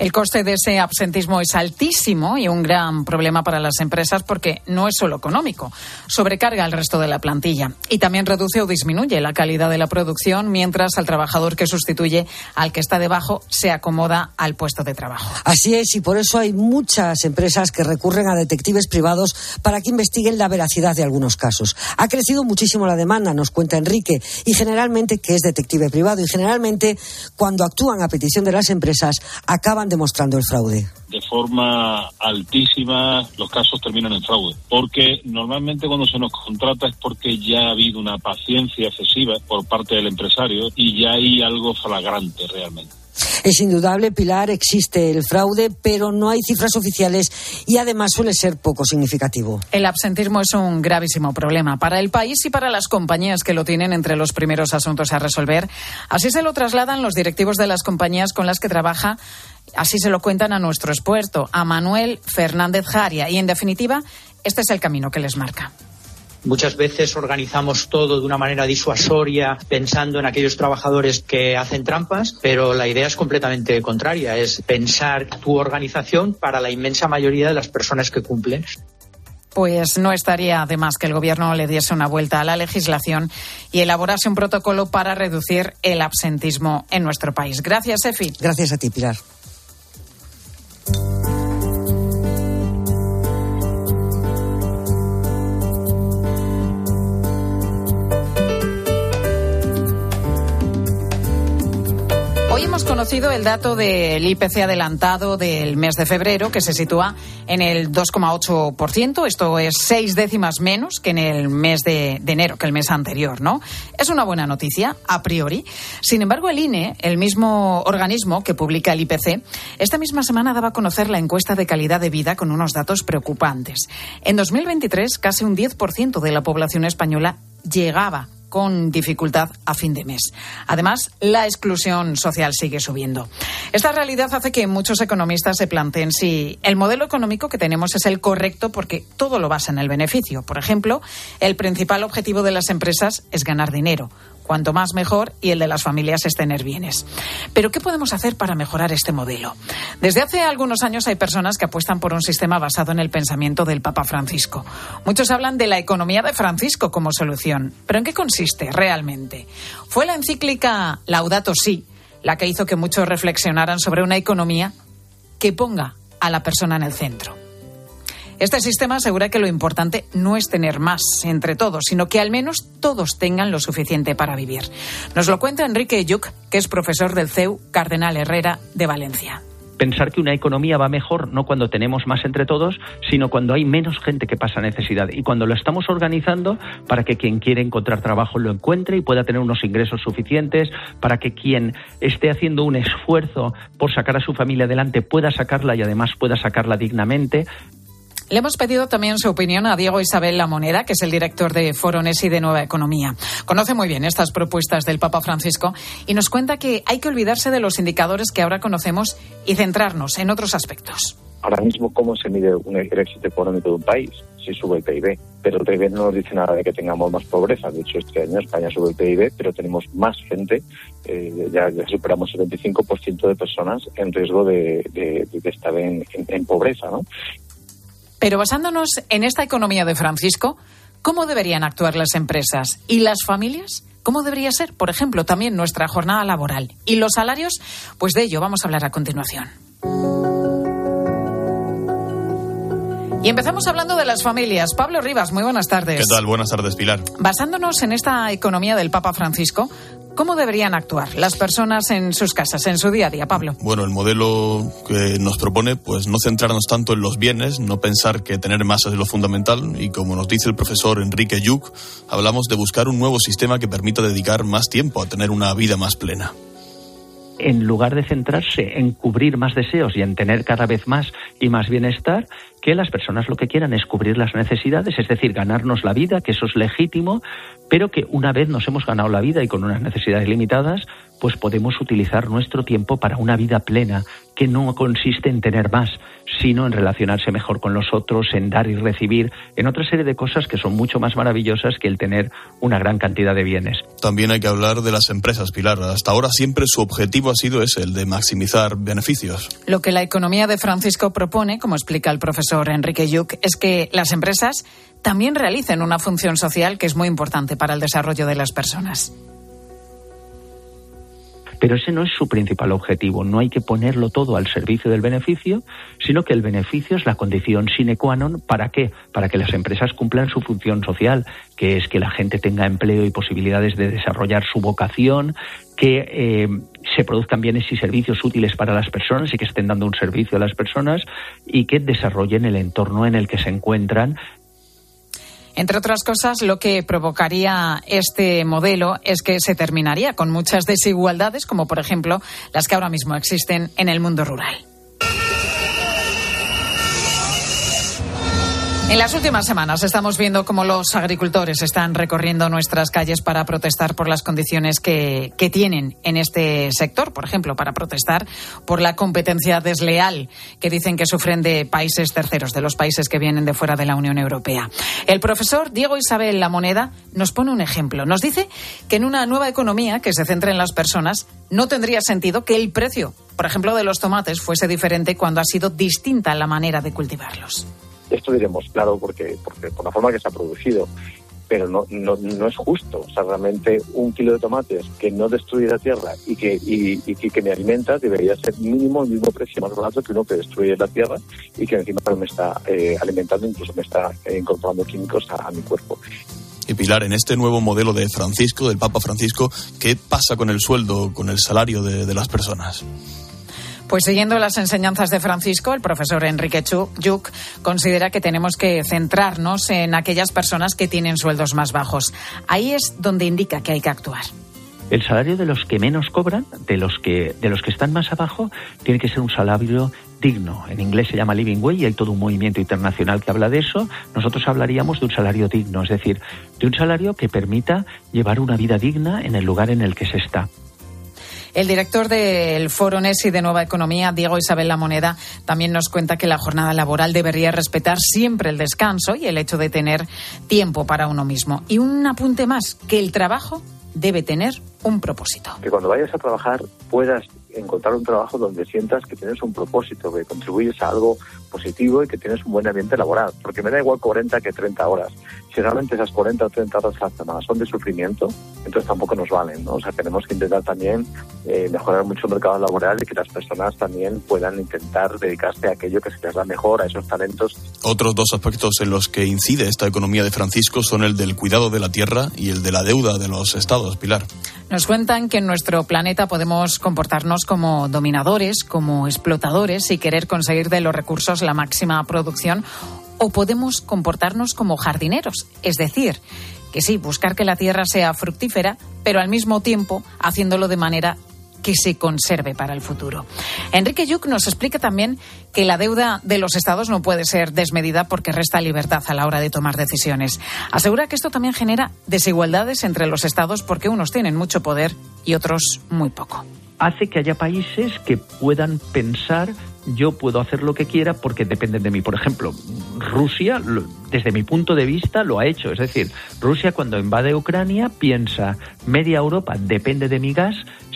[SPEAKER 1] El coste de ese absentismo es altísimo y un gran problema para las empresas porque no es solo económico, sobrecarga al resto de la plantilla y también reduce o disminuye la calidad de la producción mientras al trabajador que sustituye al que está debajo se acomoda al puesto de trabajo.
[SPEAKER 24] Así es, y por eso hay muchas empresas que recurren a detectives privados para que investiguen la veracidad de algunos casos. Ha crecido muchísimo la demanda, nos cuenta Enrique, y generalmente que es detective privado y generalmente cuando actúan a petición de las empresas acaban demostrando el fraude?
[SPEAKER 27] De forma altísima los casos terminan en fraude, porque normalmente cuando se nos contrata es porque ya ha habido una paciencia excesiva por parte del empresario y ya hay algo flagrante realmente.
[SPEAKER 24] Es indudable, Pilar, existe el fraude, pero no hay cifras oficiales y además suele ser poco significativo.
[SPEAKER 1] El absentismo es un gravísimo problema para el país y para las compañías que lo tienen entre los primeros asuntos a resolver. Así se lo trasladan los directivos de las compañías con las que trabaja Así se lo cuentan a nuestro experto, a Manuel Fernández Jaria. Y en definitiva, este es el camino que les marca.
[SPEAKER 26] Muchas veces organizamos todo de una manera disuasoria, pensando en aquellos trabajadores que hacen trampas, pero la idea es completamente contraria, es pensar tu organización para la inmensa mayoría de las personas que cumplen.
[SPEAKER 1] Pues no estaría de más que el Gobierno le diese una vuelta a la legislación y elaborase un protocolo para reducir el absentismo en nuestro país. Gracias, Efi.
[SPEAKER 24] Gracias a ti, Pilar.
[SPEAKER 1] Conocido el dato del IPC adelantado del mes de febrero, que se sitúa en el 2,8%. Esto es seis décimas menos que en el mes de, enero, que el mes anterior, ¿no? Es una buena noticia, a priori. Sin embargo, el INE, el mismo organismo que publica el IPC, esta misma semana daba a conocer la encuesta de calidad de vida con unos datos preocupantes. En 2023, casi un 10% de la población española llegaba con dificultad a fin de mes. Además, la exclusión social sigue subiendo. Esta realidad hace que muchos economistas se planteen si el modelo económico que tenemos es el correcto porque todo lo basa en el beneficio. Por ejemplo, el principal objetivo de las empresas es ganar dinero cuanto más mejor y el de las familias es tener bienes. Pero ¿qué podemos hacer para mejorar este modelo? Desde hace algunos años hay personas que apuestan por un sistema basado en el pensamiento del Papa Francisco. Muchos hablan de la economía de Francisco como solución. ¿Pero en qué consiste realmente? Fue la encíclica Laudato Si la que hizo que muchos reflexionaran sobre una economía que ponga a la persona en el centro. Este sistema asegura que lo importante no es tener más entre todos, sino que al menos todos tengan lo suficiente para vivir. Nos lo cuenta Enrique Yuc, que es profesor del CEU Cardenal Herrera de Valencia
[SPEAKER 28] pensar que una economía va mejor no cuando tenemos más entre todos, sino cuando hay menos gente que pasa necesidad y cuando lo estamos organizando para que quien quiere encontrar trabajo lo encuentre y pueda tener unos ingresos suficientes, para que quien esté haciendo un esfuerzo por sacar a su familia adelante pueda sacarla y además pueda sacarla dignamente.
[SPEAKER 1] Le hemos pedido también su opinión a Diego Isabel La Moneda, que es el director de Forones y de Nueva Economía. Conoce muy bien estas propuestas del Papa Francisco y nos cuenta que hay que olvidarse de los indicadores que ahora conocemos y centrarnos en otros aspectos.
[SPEAKER 29] Ahora mismo, ¿cómo se mide el éxito económico de un país? Si sube el PIB. Pero el PIB no nos dice nada de que tengamos más pobreza. De hecho, este año España sube el PIB, pero tenemos más gente. Eh, ya, superamos el 25% de personas en riesgo de, estar en, en pobreza. ¿no?
[SPEAKER 1] Pero basándonos en esta economía de Francisco, ¿cómo deberían actuar las empresas y las familias? ¿Cómo debería ser, por ejemplo, también nuestra jornada laboral? ¿Y los salarios? Pues de ello vamos a hablar a continuación. Y empezamos hablando de las familias. Pablo Rivas, muy buenas tardes.
[SPEAKER 30] ¿Qué tal? Buenas tardes, Pilar.
[SPEAKER 1] Basándonos en esta economía del Papa Francisco, ¿Cómo deberían actuar las personas en sus casas, en su día a día, Pablo?
[SPEAKER 30] Bueno, el modelo que nos propone, pues no centrarnos tanto en los bienes, no pensar que tener más es lo fundamental y como nos dice el profesor Enrique Yuc, hablamos de buscar un nuevo sistema que permita dedicar más tiempo a tener una vida más plena.
[SPEAKER 28] en lugar de centrarse en cubrir más deseos y en tener cada vez más y más bienestar, que las personas lo que quieran es cubrir las necesidades, es decir, ganarnos la vida, que eso es legítimo, pero que una vez nos hemos ganado la vida y con unas necesidades limitadas, pues podemos utilizar nuestro tiempo para una vida plena, que no consiste en tener más, sino en relacionarse mejor con los otros, en dar y recibir, en otra serie de cosas que son mucho más maravillosas que el tener una gran cantidad de bienes.
[SPEAKER 30] También hay que hablar de las empresas, Pilar. Hasta ahora siempre su objetivo ha sido ese, el de maximizar beneficios.
[SPEAKER 1] Lo que la economía de Francisco propone, como explica el profesor Enrique Yuc, es que las empresas también realicen una función social que es muy importante para el desarrollo de las personas.
[SPEAKER 28] Pero ese no es su principal objetivo. No hay que ponerlo todo al servicio del beneficio, sino que el beneficio es la condición sine qua non. ¿Para qué? Para que las empresas cumplan su función social, que es que la gente tenga empleo y posibilidades de desarrollar su vocación, que eh, se produzcan bienes y servicios útiles para las personas y que estén dando un servicio a las personas y que desarrollen el entorno en el que se encuentran
[SPEAKER 1] entre otras cosas, lo que provocaría este modelo es que se terminaría con muchas desigualdades, como por ejemplo las que ahora mismo existen en el mundo rural. En las últimas semanas estamos viendo cómo los agricultores están recorriendo nuestras calles para protestar por las condiciones que, tienen en este sector, por ejemplo, para protestar por la competencia desleal que dicen que sufren de países terceros, de los países que vienen de fuera de la Unión Europea. El profesor Diego Isabel La Moneda nos pone un ejemplo. Nos dice que en una nueva economía que se centra en las personas no tendría sentido que el precio, por ejemplo, de los tomates fuese diferente cuando ha sido distinta la manera de cultivarlos.
[SPEAKER 29] Esto diremos, claro, porque, porque por la forma que se ha producido, pero no, no, no es justo. O sea, realmente un kilo de tomates que no destruye la tierra y que, y, que me alimenta debería ser mínimo el mismo precio más barato que uno que destruye la tierra y que encima me está eh, alimentando, incluso me está eh, incorporando químicos a, mi cuerpo.
[SPEAKER 30] Y Pilar, en este nuevo modelo de Francisco, del Papa Francisco, ¿qué pasa con el sueldo, con el salario de las personas?
[SPEAKER 1] Pues siguiendo las enseñanzas de Francisco, el profesor Enrique Yuk considera que tenemos que centrarnos en aquellas personas que tienen sueldos más bajos. Ahí es donde indica que hay que actuar.
[SPEAKER 28] El salario de los que menos cobran, de los que, de los que están más abajo, tiene que ser un salario digno. En inglés se llama living wage y hay todo un movimiento internacional que habla de eso. Nosotros hablaríamos de un salario digno, es decir, de un salario que permita llevar una vida digna en el lugar en el que se está.
[SPEAKER 1] El director del Foro NESI de Nueva Economía, Diego Isabel La Moneda, también nos cuenta que la jornada laboral debería respetar siempre el descanso y el hecho de tener tiempo para uno mismo. Y un apunte más, que el trabajo debe tener un propósito.
[SPEAKER 29] Que cuando vayas a trabajar puedas encontrar un trabajo donde sientas que tienes un propósito, que contribuyes a algo positivo y que tienes un buen ambiente laboral. Porque me da igual 40 que 30 horas. Si realmente esas 40 o 30 horas a la semana son de sufrimiento, entonces tampoco nos valen. ¿no? O sea, tenemos que intentar también eh, mejorar mucho el mercado laboral y que las personas también puedan intentar dedicarse a aquello que se les da mejor, a esos talentos.
[SPEAKER 30] Otros dos aspectos en los que incide esta economía de Francisco son el del cuidado de la tierra y el de la deuda de los estados, Pilar.
[SPEAKER 1] Nos cuentan que en nuestro planeta podemos comportarnos como dominadores, como explotadores y querer conseguir de los recursos la máxima producción o podemos comportarnos como jardineros, es decir, que sí, buscar que la tierra sea fructífera, pero al mismo tiempo haciéndolo de manera que se conserve para el futuro. Enrique Yuk nos explica también que la deuda de los estados no puede ser desmedida porque resta libertad a la hora de tomar decisiones. Asegura que esto también genera desigualdades entre los estados porque unos tienen mucho poder y otros muy poco.
[SPEAKER 28] Hace que haya países que puedan pensar yo puedo hacer lo que quiera porque dependen de mí. Por ejemplo, Rusia, desde mi punto de vista, lo ha hecho. Es decir, Rusia cuando invade Ucrania piensa, media Europa depende de mi gas,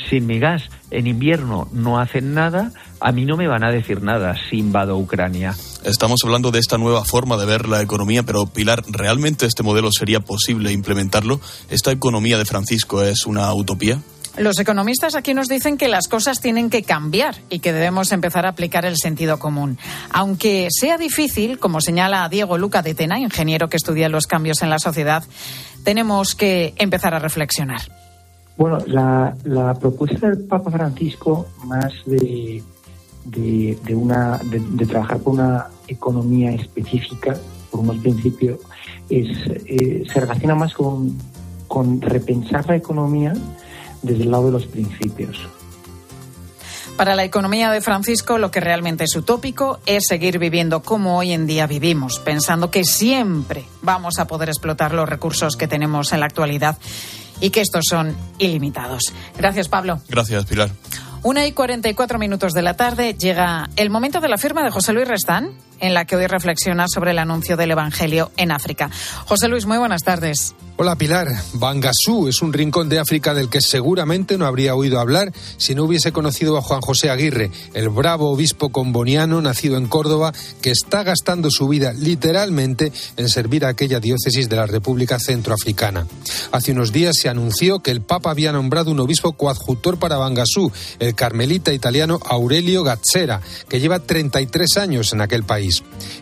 [SPEAKER 28] sin mi gas en invierno no hacen nada, a mí no me van a decir nada si invado Ucrania.
[SPEAKER 30] Estamos hablando de esta nueva forma de ver la economía, pero Pilar, ¿realmente este modelo sería posible implementarlo? ¿Esta economía de Francisco es una utopía?
[SPEAKER 1] Los economistas aquí nos dicen que las cosas tienen que cambiar y que debemos empezar a aplicar el sentido común. Aunque sea difícil, como señala Diego Luca de Tena, ingeniero que estudia los cambios en la sociedad, tenemos que empezar a reflexionar.
[SPEAKER 31] Bueno, la, propuesta del Papa Francisco, más de, de, de una, de, de, trabajar por una economía específica, por unos principios, es, eh, se relaciona más con, con repensar la economía desde el lado de los principios.
[SPEAKER 1] Para la economía de Francisco, lo que realmente es utópico es seguir viviendo como hoy en día vivimos, pensando que siempre vamos a poder explotar los recursos que tenemos en la actualidad y que estos son ilimitados. Gracias, Pablo.
[SPEAKER 30] Gracias, Pilar.
[SPEAKER 1] Una y 44 minutos de la tarde llega el momento de la firma de José Luis Restán, en la que hoy reflexiona sobre el anuncio del Evangelio en África. José Luis, muy buenas tardes.
[SPEAKER 32] Hola Pilar, Bangasú es un rincón de África del que seguramente no habría oído hablar si no hubiese conocido a Juan José Aguirre, el bravo obispo comboniano nacido en Córdoba que está gastando su vida literalmente en servir a aquella diócesis de la República Centroafricana. Hace unos días se anunció que el Papa había nombrado un obispo coadjutor para Bangasú, el carmelita italiano Aurelio Gazzera, que lleva 33 años en aquel país.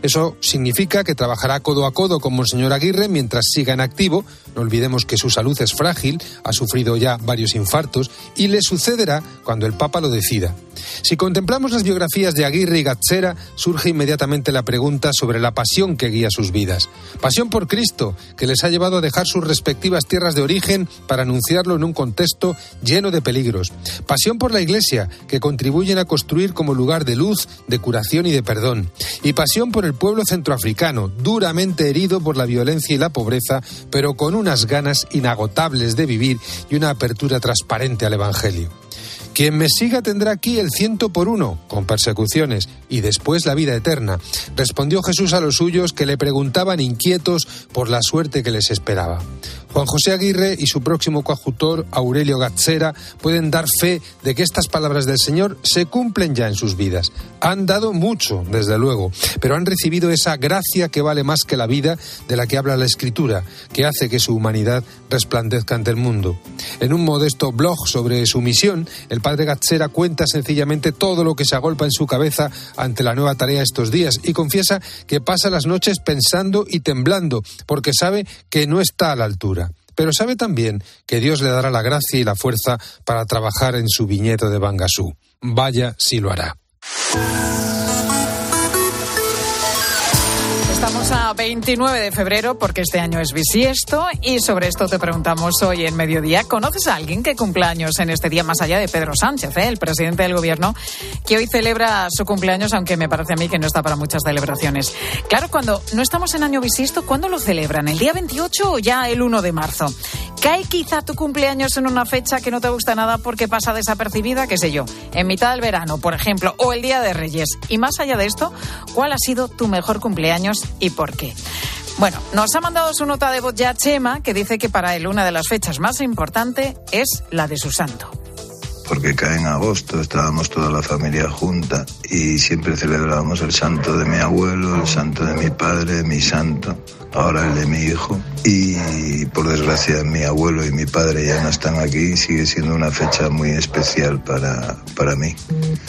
[SPEAKER 32] Eso significa que trabajará codo a codo con Monseñor Aguirre mientras siga en activo no olvidemos que su salud es frágil, ha sufrido ya varios infartos y le sucederá cuando el Papa lo decida. Si contemplamos las biografías de Aguirre y Gazzera, surge inmediatamente la pregunta sobre la pasión que guía sus vidas. Pasión por Cristo, que les ha llevado a dejar sus respectivas tierras de origen para anunciarlo en un contexto lleno de peligros. Pasión por la Iglesia, que contribuyen a construir como lugar de luz, de curación y de perdón. Y pasión por el pueblo centroafricano, duramente herido por la violencia y la pobreza, pero con unas ganas inagotables de vivir y una apertura transparente al Evangelio. Quien me siga tendrá aquí el ciento por uno, con persecuciones, y después la vida eterna. Respondió Jesús a los suyos que le preguntaban inquietos por la suerte que les esperaba. Juan José Aguirre y su próximo coadjutor, Aurelio Gazzera, pueden dar fe de que estas palabras del Señor se cumplen ya en sus vidas. Han dado mucho, desde luego, pero han recibido esa gracia que vale más que la vida de la que habla la Escritura, que hace que su humanidad resplandezca ante el mundo. En un modesto blog sobre su misión, el padre Gazzera cuenta sencillamente todo lo que se agolpa en su cabeza ante la nueva tarea estos días y confiesa que pasa las noches pensando y temblando, porque sabe que no está a la altura pero sabe también que Dios le dará la gracia y la fuerza para trabajar en su viñedo de Bangasú. Vaya si lo hará.
[SPEAKER 1] A 29 de febrero porque este año es bisiesto y sobre esto te preguntamos hoy en mediodía. ¿Conoces a alguien que cumple años en este día más allá de Pedro Sánchez, eh, el presidente del gobierno, que hoy celebra su cumpleaños, aunque me parece a mí que no está para muchas celebraciones? Claro, cuando no estamos en año bisiesto, ¿cuándo lo celebran? ¿El día 28 o ya el 1 de marzo? ¿Cae quizá tu cumpleaños en una fecha que no te gusta nada porque pasa desapercibida, qué sé yo, en mitad del verano, por ejemplo, o el Día de Reyes? Y más allá de esto, ¿cuál ha sido tu mejor cumpleaños y por qué? Bueno, nos ha mandado su nota de voz ya Chema, que dice que para él una de las fechas más importantes es la de su santo
[SPEAKER 33] porque cae en agosto, estábamos toda la familia junta y siempre celebrábamos el santo de mi abuelo, el santo de mi padre, mi santo, ahora el de mi hijo. Y por desgracia mi abuelo y mi padre ya no están aquí, sigue siendo una fecha muy especial para, para mí.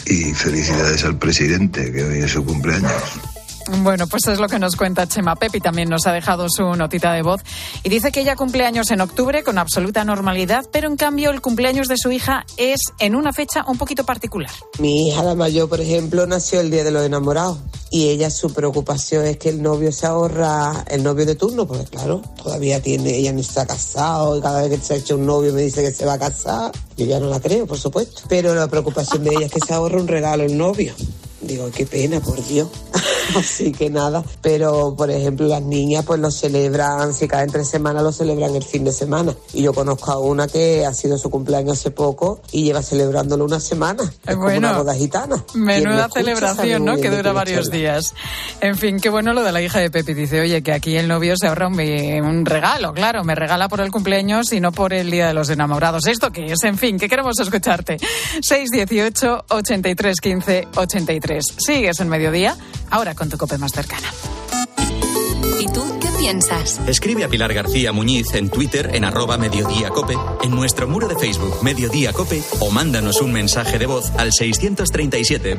[SPEAKER 33] Y felicidades al presidente, que hoy es su cumpleaños.
[SPEAKER 1] Bueno, pues es lo que nos cuenta Chema Pepi. También nos ha dejado su notita de voz. Y dice que ella cumpleaños en octubre con absoluta normalidad, pero en cambio el cumpleaños de su hija es en una fecha un poquito particular.
[SPEAKER 34] Mi hija, la mayor, por ejemplo, nació el día de los enamorados. Y ella, su preocupación es que el novio se ahorra, el novio de turno, porque claro, todavía tiene, ella no está casado y cada vez que se ha hecho un novio me dice que se va a casar. Yo ya no la creo, por supuesto. Pero la preocupación de ella es que se ahorra un regalo el novio. Digo, qué pena, por Dios. Así que nada. Pero, por ejemplo, las niñas pues lo celebran, si cada entre semana lo celebran el fin de semana. Y yo conozco a una que ha sido su cumpleaños hace poco y lleva celebrándolo una semana. Es
[SPEAKER 1] bueno,
[SPEAKER 34] como una boda gitana.
[SPEAKER 1] Menuda celebración, ¿no? Que dura varios días. En fin, qué bueno lo de la hija de Pepi. Dice, oye, que aquí el novio se ahorra un, un regalo, claro. Me regala por el cumpleaños y no por el día de los enamorados. ¿Esto qué es? En fin, que queremos escucharte. 618 83 15 83. Sigues en mediodía, ahora con tu cope más cercana.
[SPEAKER 7] ¿Y tú qué piensas?
[SPEAKER 2] Escribe a Pilar García Muñiz en Twitter en arroba Mediodía Cope, en nuestro muro de Facebook Mediodía Cope o mándanos un mensaje de voz al 637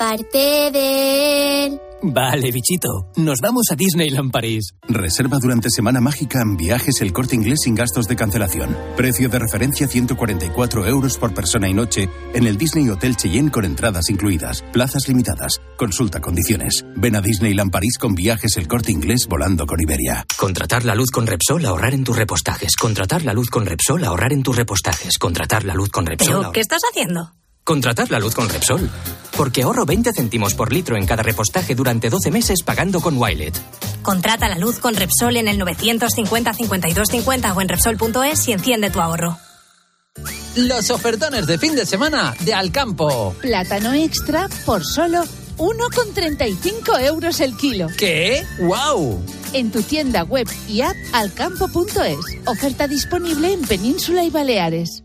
[SPEAKER 35] parte de él.
[SPEAKER 36] Vale, bichito. Nos vamos a Disneyland París.
[SPEAKER 37] Reserva durante Semana Mágica en viajes el corte inglés sin gastos de cancelación. Precio de referencia 144 euros por persona y noche en el Disney Hotel Cheyenne con entradas incluidas. Plazas limitadas. Consulta condiciones. Ven a Disneyland París con viajes el corte inglés volando con Iberia.
[SPEAKER 2] Contratar la luz con Repsol, ahorrar en tus repostajes. Contratar la luz con Repsol, ahorrar en tus repostajes. Contratar la luz con Repsol.
[SPEAKER 38] ¿Pero
[SPEAKER 2] ahorrar-
[SPEAKER 38] qué estás haciendo?
[SPEAKER 2] Contratar la luz con Repsol. Porque ahorro 20 céntimos por litro en cada repostaje durante 12 meses pagando con Wilet.
[SPEAKER 38] Contrata la luz con Repsol en el 950 52 50 o en Repsol.es y enciende tu ahorro.
[SPEAKER 39] Los ofertones de fin de semana de Alcampo.
[SPEAKER 14] Plátano extra por solo 1,35 euros el kilo.
[SPEAKER 39] ¿Qué? ¡Wow!
[SPEAKER 14] En tu tienda web y app alcampo.es. Oferta disponible en Península y Baleares.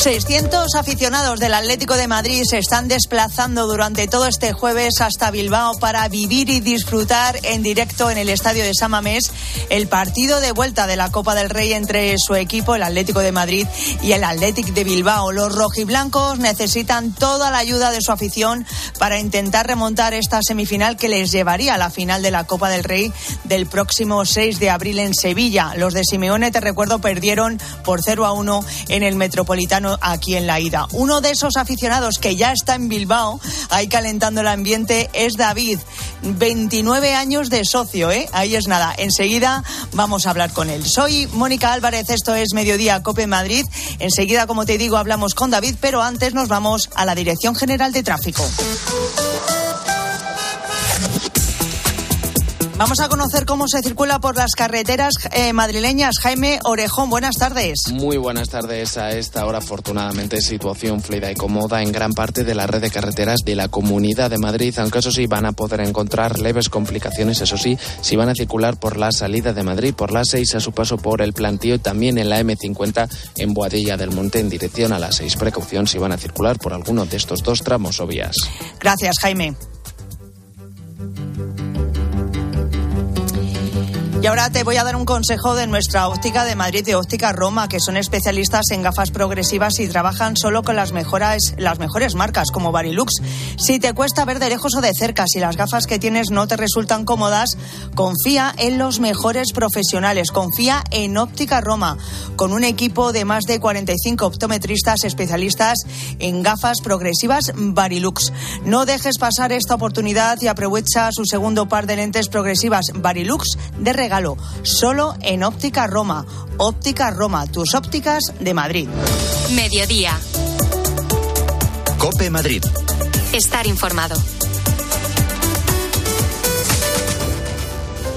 [SPEAKER 40] 600 aficionados del Atlético de Madrid se están desplazando durante todo este jueves hasta Bilbao para vivir y disfrutar en directo en el estadio de San Mamés el partido de vuelta de la Copa del Rey entre su equipo, el Atlético de Madrid, y el Athletic de Bilbao. Los rojiblancos necesitan toda la ayuda de su afición para intentar remontar esta semifinal que les llevaría a la final de la Copa del Rey del próximo 6 de abril en Sevilla. Los de Simeone, te recuerdo, perdieron por 0 a 1 en el Metropolitano aquí en la ida. Uno de esos aficionados que ya está en Bilbao, ahí calentando el ambiente, es David. 29 años de socio, ¿eh? Ahí es nada. Enseguida vamos a hablar con él. Soy Mónica Álvarez, esto es Mediodía Cope Madrid. Enseguida, como te digo, hablamos con David, pero antes nos vamos a la Dirección General de Tráfico. Vamos a conocer cómo se circula por las carreteras eh, madrileñas. Jaime Orejón, buenas tardes.
[SPEAKER 32] Muy buenas tardes. A esta hora, afortunadamente, situación fluida y cómoda en gran parte de la red de carreteras de la Comunidad de Madrid, aunque eso sí van a poder encontrar leves complicaciones, eso sí, si van a circular por la salida de Madrid, por la 6 a su paso por el plantío y también en la M50 en Boadilla del Monte en dirección a la 6. Precaución si van a circular por alguno de estos dos tramos o vías.
[SPEAKER 40] Gracias, Jaime. Y ahora te voy a dar un consejo de nuestra óptica de Madrid y óptica Roma, que son especialistas en gafas progresivas y trabajan solo con las mejores, las mejores marcas como Barilux. Si te cuesta ver de lejos o de cerca, si las gafas que tienes no te resultan cómodas, confía en los mejores profesionales. Confía en óptica Roma, con un equipo de más de 45 optometristas especialistas en gafas progresivas Barilux. No dejes pasar esta oportunidad y aprovecha su segundo par de lentes progresivas Barilux de regalo, solo en Óptica Roma. Óptica Roma, tus ópticas de Madrid.
[SPEAKER 7] Mediodía.
[SPEAKER 41] Cope Madrid.
[SPEAKER 7] Estar informado.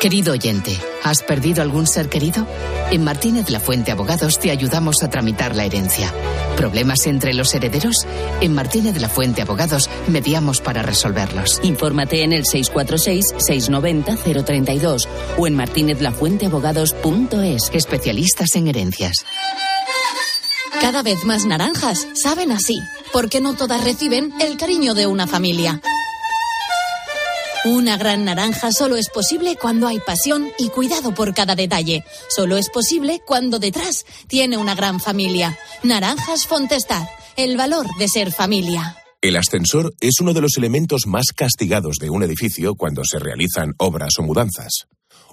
[SPEAKER 42] Querido oyente, ¿has perdido algún ser querido? En Martínez La Fuente Abogados te ayudamos a tramitar la herencia. ¿Problemas entre los herederos? En Martínez La Fuente Abogados mediamos para resolverlos.
[SPEAKER 43] Infórmate en el 646-690-032 o en martinezlafuenteabogados.es.
[SPEAKER 42] Especialistas en herencias.
[SPEAKER 38] Cada vez más naranjas saben así, porque no todas reciben el cariño de una familia. Una gran naranja solo es posible cuando hay pasión y cuidado por cada detalle. Solo es posible cuando detrás tiene una gran familia. Naranjas Fontestad, el valor de ser familia.
[SPEAKER 33] El ascensor es uno de los elementos más castigados de un edificio cuando se realizan obras o mudanzas.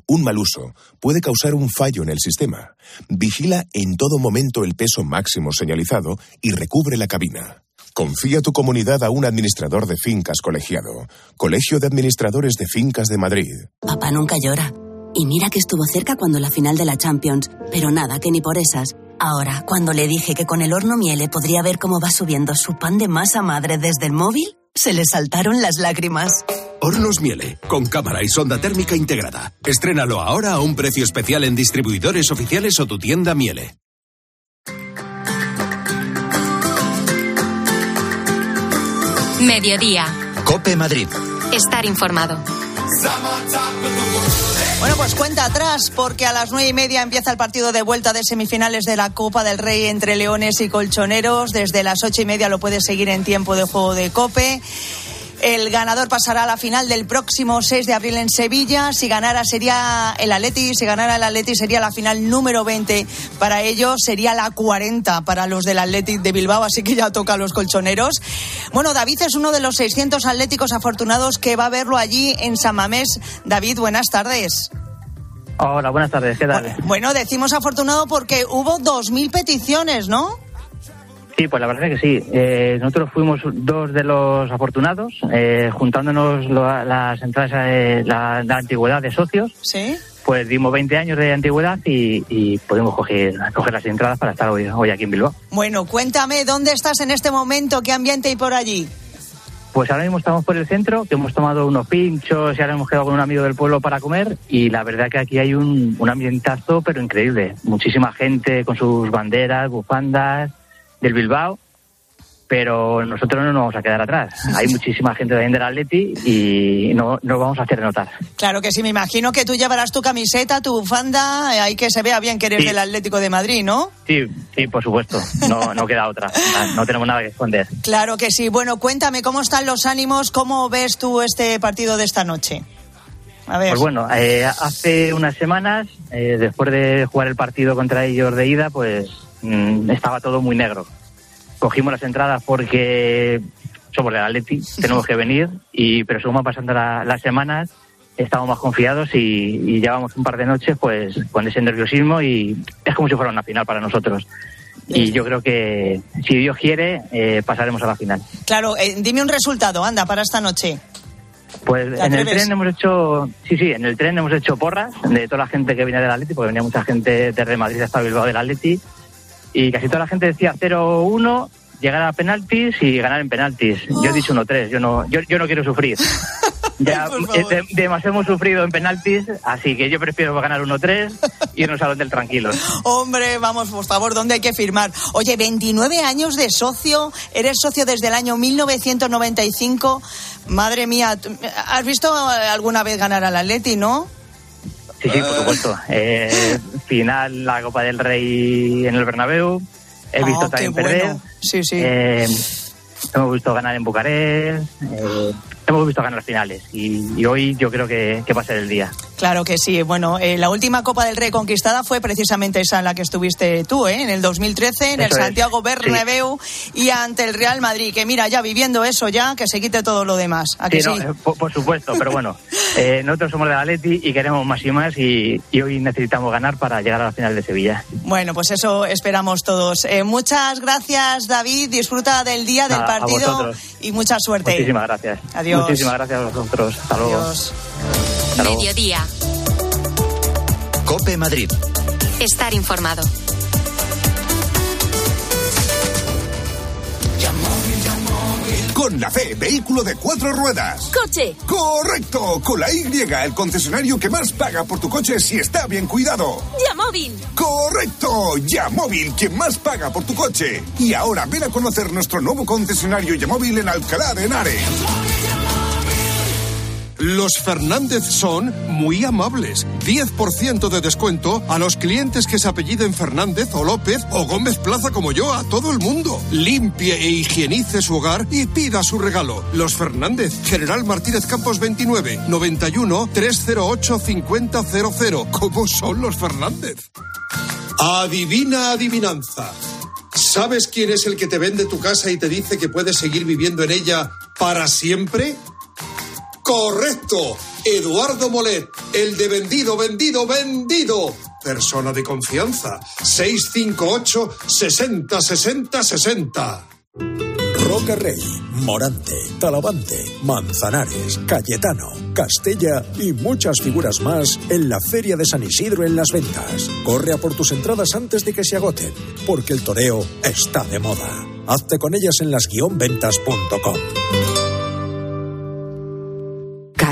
[SPEAKER 33] Un mal uso puede causar un fallo en el sistema. Vigila en todo momento el peso máximo señalizado y recubre la cabina. Confía tu comunidad a un administrador de fincas colegiado. Colegio de Administradores de Fincas de Madrid.
[SPEAKER 43] Papá nunca llora. Y mira que estuvo cerca cuando la final de la Champions, pero nada, que ni por esas.
[SPEAKER 44] Ahora, cuando le dije que con el horno Miele podría ver cómo va subiendo su pan de masa madre desde el móvil, se le saltaron las lágrimas.
[SPEAKER 45] Hornos Miele, con cámara y sonda térmica integrada. Estrénalo ahora a un precio especial en distribuidores oficiales o tu tienda Miele.
[SPEAKER 7] Mediodía.
[SPEAKER 2] Cope Madrid.
[SPEAKER 7] Estar informado.
[SPEAKER 40] Bueno, pues cuenta atrás, porque a las nueve y media empieza el partido de vuelta de semifinales de la Copa del Rey entre Leones y Colchoneros. Desde las ocho y media lo puedes seguir en tiempo de juego de Cope. El ganador pasará a la final del próximo 6 de abril en Sevilla. Si ganara sería el Atleti, si ganara el Atleti sería la final número 20 para ellos, sería la 40 para los del Athletic de Bilbao, así que ya toca a los colchoneros. Bueno, David es uno de los 600 atléticos afortunados que va a verlo allí en San Mamés. David, buenas tardes.
[SPEAKER 46] Hola, buenas tardes, ¿qué tal?
[SPEAKER 40] Bueno, decimos afortunado porque hubo 2.000 peticiones, ¿no?
[SPEAKER 46] Sí, pues la verdad es que sí. Eh, nosotros fuimos dos de los afortunados, eh, juntándonos lo- las entradas de la, la antigüedad de socios.
[SPEAKER 40] Sí.
[SPEAKER 46] Pues dimos 20 años de antigüedad y, y pudimos coger, coger las entradas para estar hoy, hoy aquí en Bilbao.
[SPEAKER 40] Bueno, cuéntame, ¿dónde estás en este momento? ¿Qué ambiente hay por allí?
[SPEAKER 46] Pues ahora mismo estamos por el centro, que hemos tomado unos pinchos y ahora hemos quedado con un amigo del pueblo para comer y la verdad que aquí hay un, un ambientazo pero increíble. Muchísima gente con sus banderas, bufandas del Bilbao, pero nosotros no nos vamos a quedar atrás. Hay muchísima gente también del Atleti y no nos vamos a hacer notar.
[SPEAKER 40] Claro que sí, me imagino que tú llevarás tu camiseta, tu bufanda, eh, ahí que se vea bien que eres
[SPEAKER 46] Sí.
[SPEAKER 40] del Atlético de Madrid, ¿no?
[SPEAKER 46] Sí, sí, por supuesto, no, no queda otra, no tenemos nada que esconder.
[SPEAKER 40] Claro que sí. Bueno, cuéntame, ¿cómo están los ánimos? ¿Cómo ves tú este partido de esta noche? A ver.
[SPEAKER 46] Pues bueno, eh, hace unas semanas, eh, después de jugar el partido contra ellos de ida, pues mm, estaba todo muy negro. Cogimos las entradas porque somos del Atleti, tenemos que venir, y pero según van pasando la- las semanas, estamos más confiados y, y llevamos un par de noches pues con ese nerviosismo y es como si fuera una final para nosotros. Y yo creo que si Dios quiere, eh, pasaremos a la final.
[SPEAKER 40] Claro, eh, dime un resultado, anda, para esta noche.
[SPEAKER 46] Pues
[SPEAKER 40] ¿Te
[SPEAKER 46] en el tren hemos hecho, sí, sí, en el tren hemos hecho porras de toda la gente que viene del Atleti, porque venía mucha gente desde Madrid hasta Bilbao del Atleti, y casi toda la gente decía 0-1, llegar a penaltis y ganar en penaltis. Yo he dicho 1-3, yo no, yo, yo no quiero sufrir. Ya eh, de- demasiado hemos sufrido en penaltis, así que yo prefiero ganar 1-3 y irnos al hotel tranquilos.
[SPEAKER 40] Hombre, vamos, por favor, ¿dónde hay que firmar? Oye, 29 años de socio, eres socio desde el año 1995. Madre mía, ¿tú- ¿has visto alguna vez ganar al Atleti, no?
[SPEAKER 46] Sí, sí, por supuesto. Eh, final la Copa del Rey en el Bernabéu. He
[SPEAKER 40] Ah,
[SPEAKER 46] visto también
[SPEAKER 40] bueno.
[SPEAKER 46] perder.
[SPEAKER 40] Sí, sí.
[SPEAKER 46] Eh, hemos visto ganar en Bucarest. eh, hemos visto ganar finales. Y, y hoy yo creo que, que va a ser el día.
[SPEAKER 40] Claro que sí. Bueno, eh, la última Copa del Rey conquistada fue precisamente esa en la que estuviste tú, ¿eh? En el 2013, en el
[SPEAKER 46] Eso es,
[SPEAKER 40] Santiago Bernabéu y ante el Real Madrid. Que mira, ya viviendo eso ya, que se quite todo lo demás. ¿A que
[SPEAKER 46] Sí, no,
[SPEAKER 40] sí?
[SPEAKER 46] eh, por, por supuesto, pero bueno, eh, nosotros somos de Atleti y queremos más y más y, y hoy necesitamos ganar para llegar a la final de Sevilla.
[SPEAKER 40] Bueno, pues eso esperamos todos. Muchas gracias, David. Disfruta del día del
[SPEAKER 46] Nada,
[SPEAKER 40] partido y mucha suerte.
[SPEAKER 46] Muchísimas gracias.
[SPEAKER 40] Adiós.
[SPEAKER 46] Muchísimas gracias a vosotros. Hasta luego.
[SPEAKER 40] Adiós.
[SPEAKER 7] Mediodía.
[SPEAKER 2] Cope Madrid.
[SPEAKER 7] Estar informado.
[SPEAKER 47] Con la C, vehículo de cuatro ruedas.
[SPEAKER 48] Coche.
[SPEAKER 47] Correcto, con la Y, el concesionario que más paga por tu coche si está bien cuidado.
[SPEAKER 48] Yamóvil.
[SPEAKER 47] Correcto, Yamóvil, quien más paga por tu coche. Y ahora ven a conocer nuestro nuevo concesionario Yamóvil en Alcalá de Henares.
[SPEAKER 33] Los Fernández son muy amables. 10% de descuento a los clientes que se apelliden Fernández o López o Gómez Plaza como yo, a todo el mundo. Limpie e higienice su hogar y pida su regalo. Los Fernández, General Martínez Campos 29, 91 308 5000. ¿Cómo son los Fernández? Adivina adivinanza. ¿Sabes quién es el que te vende tu casa y te dice que puedes seguir viviendo en ella para siempre? Correcto. Eduardo Molet, el de vendido, vendido, vendido. Persona de confianza. 658 60 60 60. Roca Rey, Morante, Talavante, Manzanares, Cayetano, Castella y muchas figuras más en la Feria de San Isidro en las ventas. Corre a por tus entradas antes de que se agoten, porque el toreo está de moda. Hazte con ellas en las-ventas.com.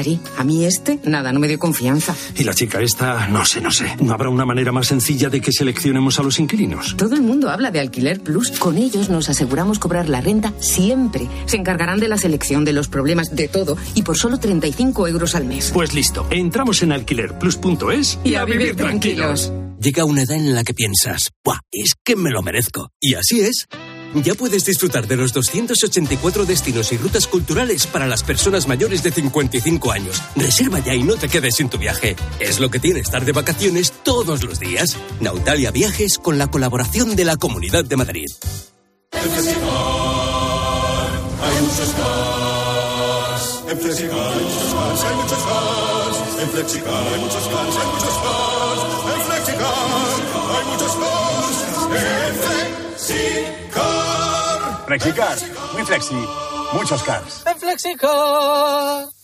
[SPEAKER 40] Cari, a mí este, nada, no me dio confianza.
[SPEAKER 49] Y la chica esta, no sé, no sé. ¿No habrá una manera más sencilla de que seleccionemos a los inquilinos?
[SPEAKER 40] Todo el mundo habla de Alquiler Plus. Con ellos nos aseguramos cobrar la renta siempre. Se encargarán de la selección, de los problemas, de todo. Y por solo 35 euros al mes.
[SPEAKER 49] Pues listo, entramos en alquilerplus.es
[SPEAKER 40] y, a, vivir, tranquilos.
[SPEAKER 14] Llega una edad en la que piensas, ¡buah! Es que me lo merezco. Y así es. Ya puedes disfrutar de los 284 destinos y rutas culturales para las personas mayores de 55 años. Reserva ya y no te quedes sin tu viaje. Es lo que tiene estar de vacaciones todos los días. Nautalia Viajes con la colaboración de la Comunidad de Madrid.
[SPEAKER 50] En Flexicar hay muchos cars. En Flexicar hay muchos cars, hay muchos cars. En Flexicar hay muchos cars, hay muchos. En Flexicar hay muchos cars. En Flexicar.
[SPEAKER 51] Flexicar, muy flexi, muchos cars.
[SPEAKER 52] En Flexicar.